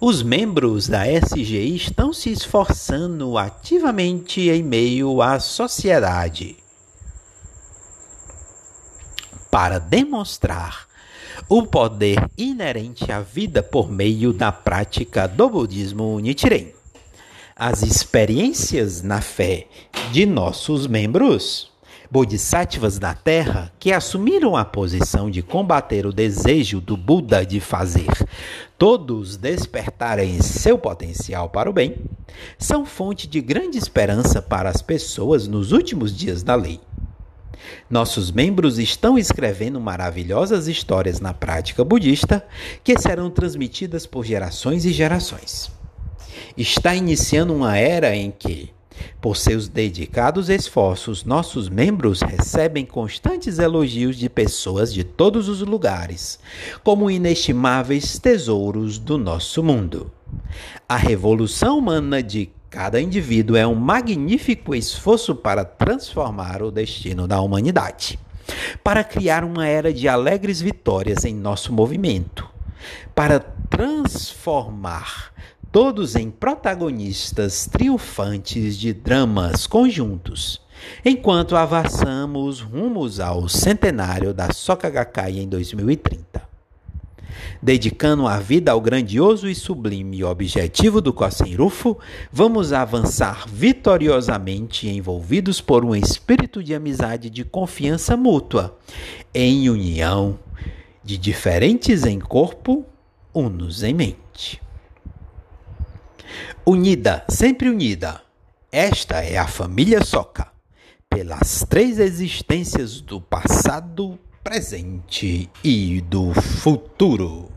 os membros da SGI estão se esforçando ativamente em meio à sociedade para demonstrar o poder inerente à vida por meio da prática do budismo Nichiren. As experiências na fé de nossos membros, bodhisattvas da Terra, que assumiram a posição de combater o desejo do Buda de fazer todos despertarem seu potencial para o bem, são fonte de grande esperança para as pessoas nos últimos dias da lei. Nossos membros estão escrevendo maravilhosas histórias na prática budista que serão transmitidas por gerações e gerações. Está iniciando uma era em que, por seus dedicados esforços, nossos membros recebem constantes elogios de pessoas de todos os lugares, como inestimáveis tesouros do nosso mundo. A revolução humana de Cada indivíduo é um magnífico esforço para transformar o destino da humanidade, para criar uma era de alegres vitórias em nosso movimento, para transformar todos em protagonistas triunfantes de dramas conjuntos, enquanto avançamos rumos ao centenário da Soka Gakkai em 2030 dedicando a vida ao grandioso e sublime objetivo do Rufo, vamos avançar vitoriosamente envolvidos por um espírito de amizade e de confiança mútua, em união de diferentes em corpo, unos em mente. Unida, sempre unida, esta é a família Soca, pelas três existências do passado, presente e do futuro.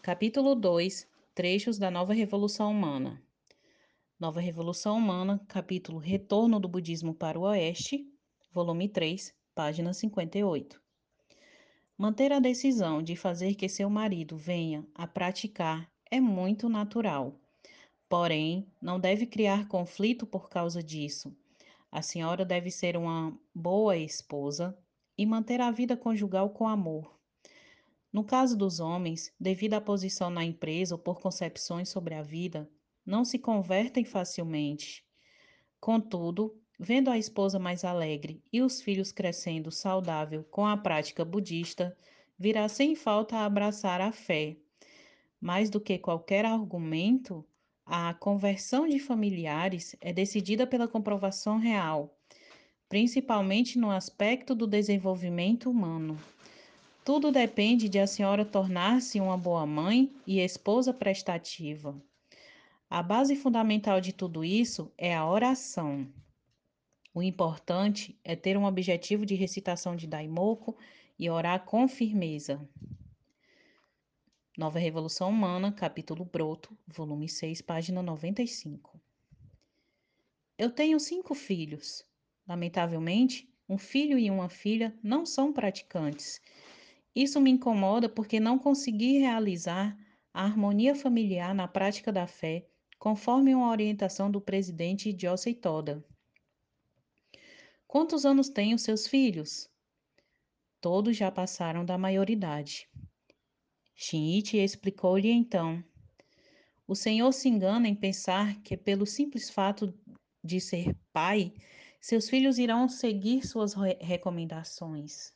Capítulo 2 Trechos da Nova Revolução Humana. Nova Revolução Humana, capítulo Retorno do Budismo para o Oeste, volume 3, página 58. Manter a decisão de fazer que seu marido venha a praticar é muito natural. Porém, não deve criar conflito por causa disso a senhora deve ser uma boa esposa e manter a vida conjugal com amor. No caso dos homens, devido à posição na empresa ou por concepções sobre a vida, não se convertem facilmente. Contudo, vendo a esposa mais alegre e os filhos crescendo saudável com a prática budista, virá sem falta abraçar a fé. Mais do que qualquer argumento, a conversão de familiares é decidida pela comprovação real, principalmente no aspecto do desenvolvimento humano. Tudo depende de a senhora tornar-se uma boa mãe e esposa prestativa. A base fundamental de tudo isso é a oração. O importante é ter um objetivo de recitação de Daimoku e orar com firmeza. Nova Revolução Humana, capítulo Broto, volume 6, página 95. Eu tenho cinco filhos. Lamentavelmente, um filho e uma filha não são praticantes. Isso me incomoda porque não consegui realizar a harmonia familiar na prática da fé, conforme uma orientação do presidente Josei Toda. Quantos anos têm os seus filhos? Todos já passaram da maioridade. Shinichi explicou-lhe então: O senhor se engana em pensar que, pelo simples fato de ser pai, seus filhos irão seguir suas re recomendações.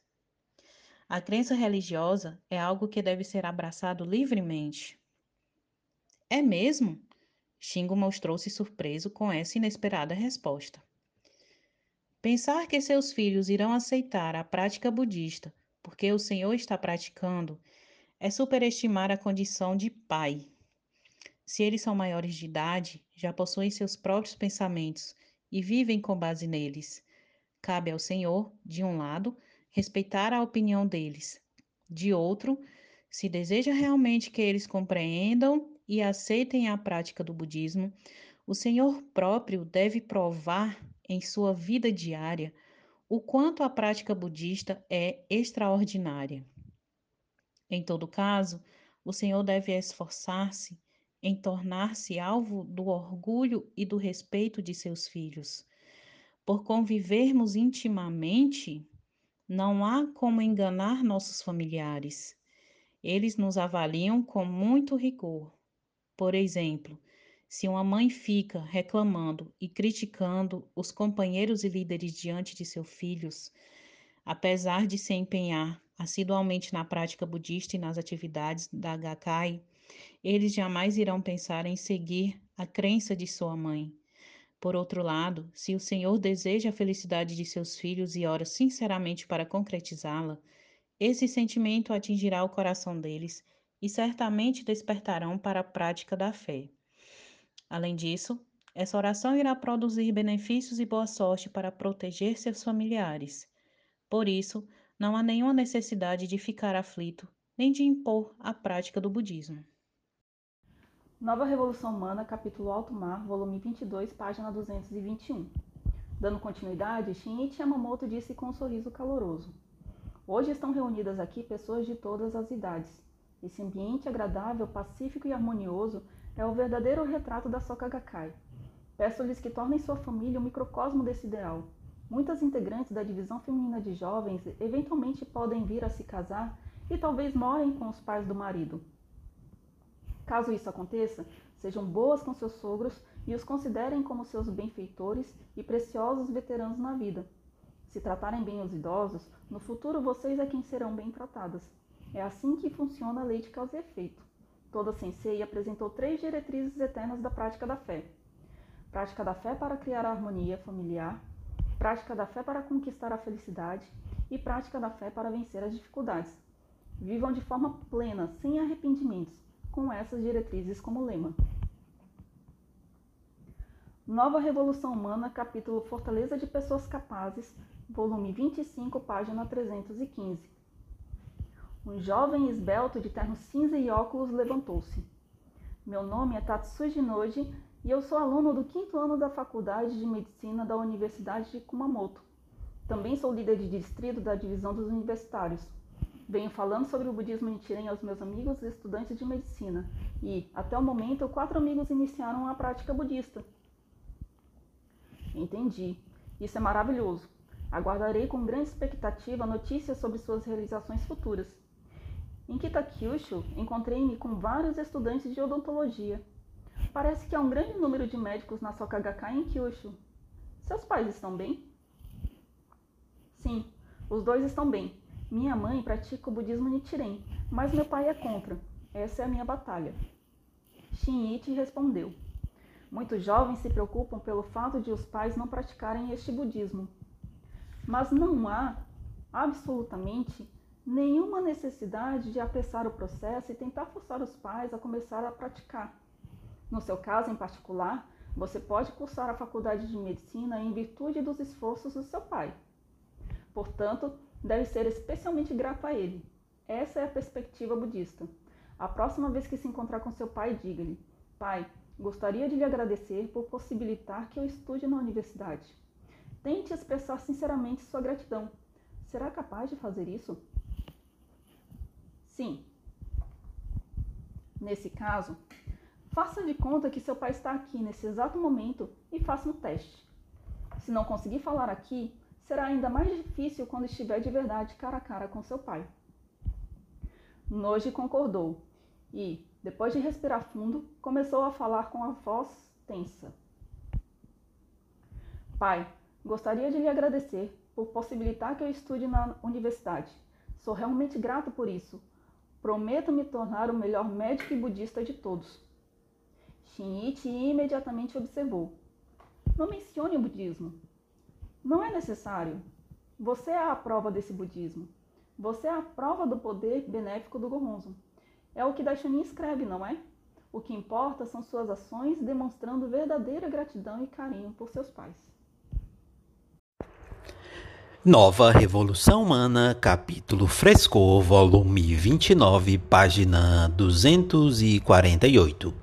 A crença religiosa é algo que deve ser abraçado livremente. É mesmo? Shingo mostrou-se surpreso com essa inesperada resposta. Pensar que seus filhos irão aceitar a prática budista porque o Senhor está praticando é superestimar a condição de pai. Se eles são maiores de idade, já possuem seus próprios pensamentos e vivem com base neles. Cabe ao Senhor, de um lado, respeitar a opinião deles, de outro, se deseja realmente que eles compreendam e aceitem a prática do budismo, o Senhor próprio deve provar em sua vida diária o quanto a prática budista é extraordinária. Em todo caso, o Senhor deve esforçar-se em tornar-se alvo do orgulho e do respeito de seus filhos. Por convivermos intimamente, não há como enganar nossos familiares. Eles nos avaliam com muito rigor. Por exemplo, se uma mãe fica reclamando e criticando os companheiros e líderes diante de seus filhos, Apesar de se empenhar assiduamente na prática budista e nas atividades da Gakkai, eles jamais irão pensar em seguir a crença de sua mãe. Por outro lado, se o Senhor deseja a felicidade de seus filhos e ora sinceramente para concretizá-la, esse sentimento atingirá o coração deles e certamente despertarão para a prática da fé. Além disso, essa oração irá produzir benefícios e boa sorte para proteger seus familiares. Por isso, não há nenhuma necessidade de ficar aflito, nem de impor a prática do budismo. Nova Revolução Humana, capítulo Alto Mar, volume 22, página 221. Dando continuidade, Shinichi Yamamoto disse com um sorriso caloroso: Hoje estão reunidas aqui pessoas de todas as idades. Esse ambiente agradável, pacífico e harmonioso é o verdadeiro retrato da Soka Gakkai. Peço-lhes que tornem sua família um microcosmo desse ideal, Muitas integrantes da divisão feminina de jovens eventualmente podem vir a se casar e talvez morem com os pais do marido. Caso isso aconteça, sejam boas com seus sogros e os considerem como seus benfeitores e preciosos veteranos na vida. Se tratarem bem os idosos, no futuro vocês é quem serão bem tratadas. É assim que funciona a lei de causa e efeito. Toda Sensei apresentou três diretrizes eternas da prática da fé. Prática da fé para criar a harmonia familiar, prática da fé para conquistar a felicidade e prática da fé para vencer as dificuldades. Vivam de forma plena, sem arrependimentos, com essas diretrizes como lema. Nova Revolução Humana, capítulo Fortaleza de Pessoas Capazes, volume 25, página 315. Um jovem esbelto de terno cinza e óculos levantou-se. Meu nome é Tatsuji Noji e eu sou aluno do quinto ano da Faculdade de Medicina da Universidade de Kumamoto. Também sou líder de distrito da divisão dos universitários. Venho falando sobre o budismo Nichiren aos meus amigos estudantes de medicina e, até o momento, quatro amigos iniciaram a prática budista. Entendi. Isso é maravilhoso. Aguardarei com grande expectativa notícias sobre suas realizações futuras. Em Kitakyushu, encontrei-me com vários estudantes de odontologia Parece que há um grande número de médicos na Sokagakai em Kyushu. Seus pais estão bem? Sim, os dois estão bem. Minha mãe pratica o budismo Nichiren, mas meu pai é contra. Essa é a minha batalha. Shinichi respondeu. Muitos jovens se preocupam pelo fato de os pais não praticarem este budismo. Mas não há, absolutamente, nenhuma necessidade de apressar o processo e tentar forçar os pais a começar a praticar. No seu caso em particular, você pode cursar a faculdade de medicina em virtude dos esforços do seu pai. Portanto, deve ser especialmente grato a ele. Essa é a perspectiva budista. A próxima vez que se encontrar com seu pai, diga-lhe: Pai, gostaria de lhe agradecer por possibilitar que eu estude na universidade. Tente expressar sinceramente sua gratidão. Será capaz de fazer isso? Sim. Nesse caso, Faça de conta que seu pai está aqui nesse exato momento e faça um teste. Se não conseguir falar aqui, será ainda mais difícil quando estiver de verdade cara a cara com seu pai. Noji concordou e, depois de respirar fundo, começou a falar com a voz tensa. Pai, gostaria de lhe agradecer por possibilitar que eu estude na universidade. Sou realmente grato por isso. Prometo me tornar o melhor médico e budista de todos. Shinichi imediatamente observou. Não mencione o budismo. Não é necessário. Você é a prova desse budismo. Você é a prova do poder benéfico do Gohonzon. É o que Daishonin escreve, não é? O que importa são suas ações demonstrando verdadeira gratidão e carinho por seus pais. Nova Revolução Humana, capítulo Frescor, volume 29, página 248.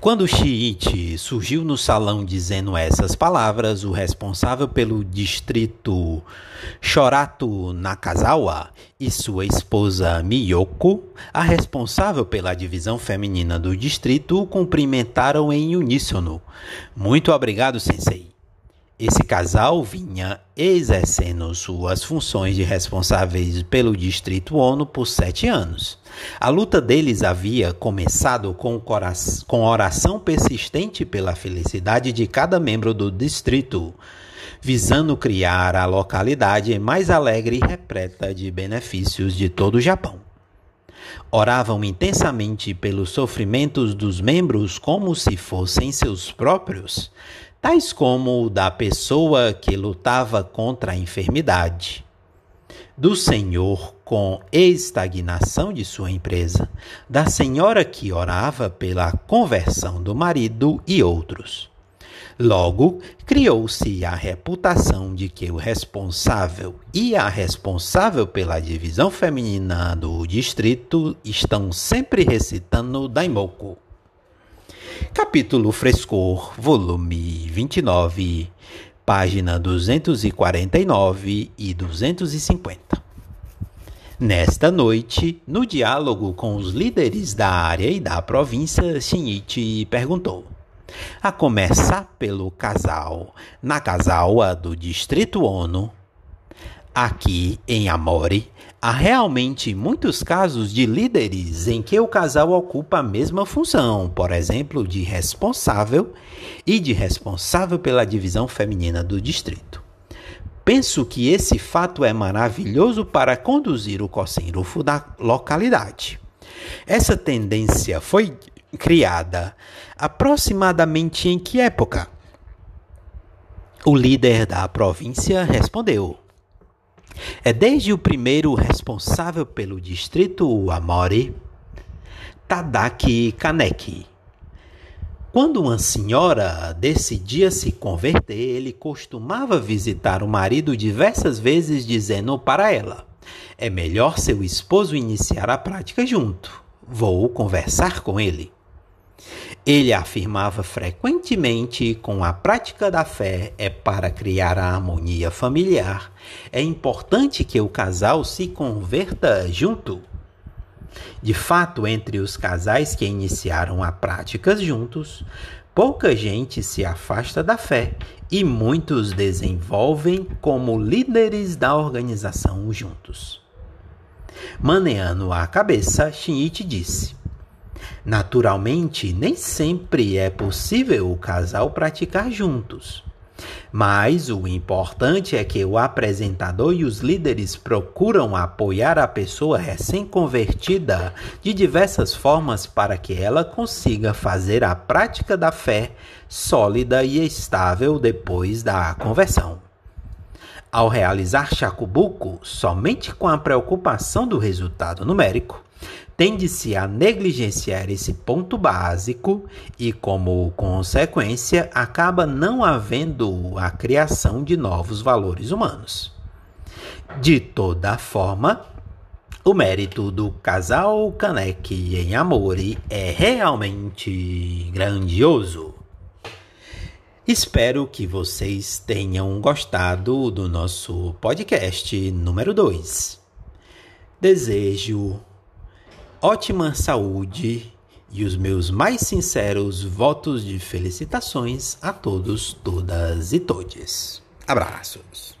Quando Shiichi surgiu no salão dizendo essas palavras, o responsável pelo distrito Shorato Nakazawa e sua esposa Miyoko, a responsável pela divisão feminina do distrito, o cumprimentaram em uníssono. Muito obrigado, sensei. Esse casal vinha exercendo suas funções de responsáveis pelo Distrito ONU por sete anos. A luta deles havia começado com, com oração persistente pela felicidade de cada membro do distrito. visando criar a localidade mais alegre e repleta de benefícios de todo o Japão. Oravam intensamente pelos sofrimentos dos membros como se fossem seus próprios, tais como o da pessoa que lutava contra a enfermidade, do senhor com estagnação de sua empresa, da senhora que orava pela conversão do marido e outros. Logo, criou-se a reputação de que o responsável e a responsável pela divisão feminina do distrito estão sempre recitando Daimoku. Capítulo Frescor, volume 29, página 249 e 250. Nesta noite, no diálogo com os líderes da área e da província, Shinichi perguntou: a começar pelo casal Nakazawa do Distrito Ono. Aqui em Amori, há realmente muitos casos de líderes em que o casal ocupa a mesma função, por exemplo, de responsável e de responsável pela divisão feminina do distrito. Penso que esse fato é maravilhoso para conduzir o Kosenrufo da localidade. Essa tendência foi criada aproximadamente em que época? O líder da província respondeu: É desde o primeiro responsável pelo distrito Amori, Tadaki Kaneki. Quando uma senhora decidia se converter, ele costumava visitar o marido diversas vezes, dizendo para ela: É melhor seu esposo iniciar a prática junto. Vou conversar com ele. Ele afirmava frequentemente com a prática da fé é para criar a harmonia familiar. É importante que o casal se converta junto. De fato, entre os casais que iniciaram a práticas juntos, pouca gente se afasta da fé e muitos desenvolvem como líderes da organização juntos. Maneando a cabeça, Shinichi disse: Naturalmente, nem sempre é possível o casal praticar juntos. Mas o importante é que o apresentador e os líderes procuram apoiar a pessoa recém-convertida de diversas formas para que ela consiga fazer a prática da fé sólida e estável depois da conversão. Ao realizar Shakubuku somente com a preocupação do resultado numérico, tende-se a negligenciar esse ponto básico e, como consequência, acaba não havendo a criação de novos valores humanos. De toda forma, o mérito do casal Kaneki em Amore é realmente grandioso. Espero que vocês tenham gostado do nosso podcast número 2. Desejo ótima saúde e os meus mais sinceros votos de felicitações a todos, todas e todes. Abraços.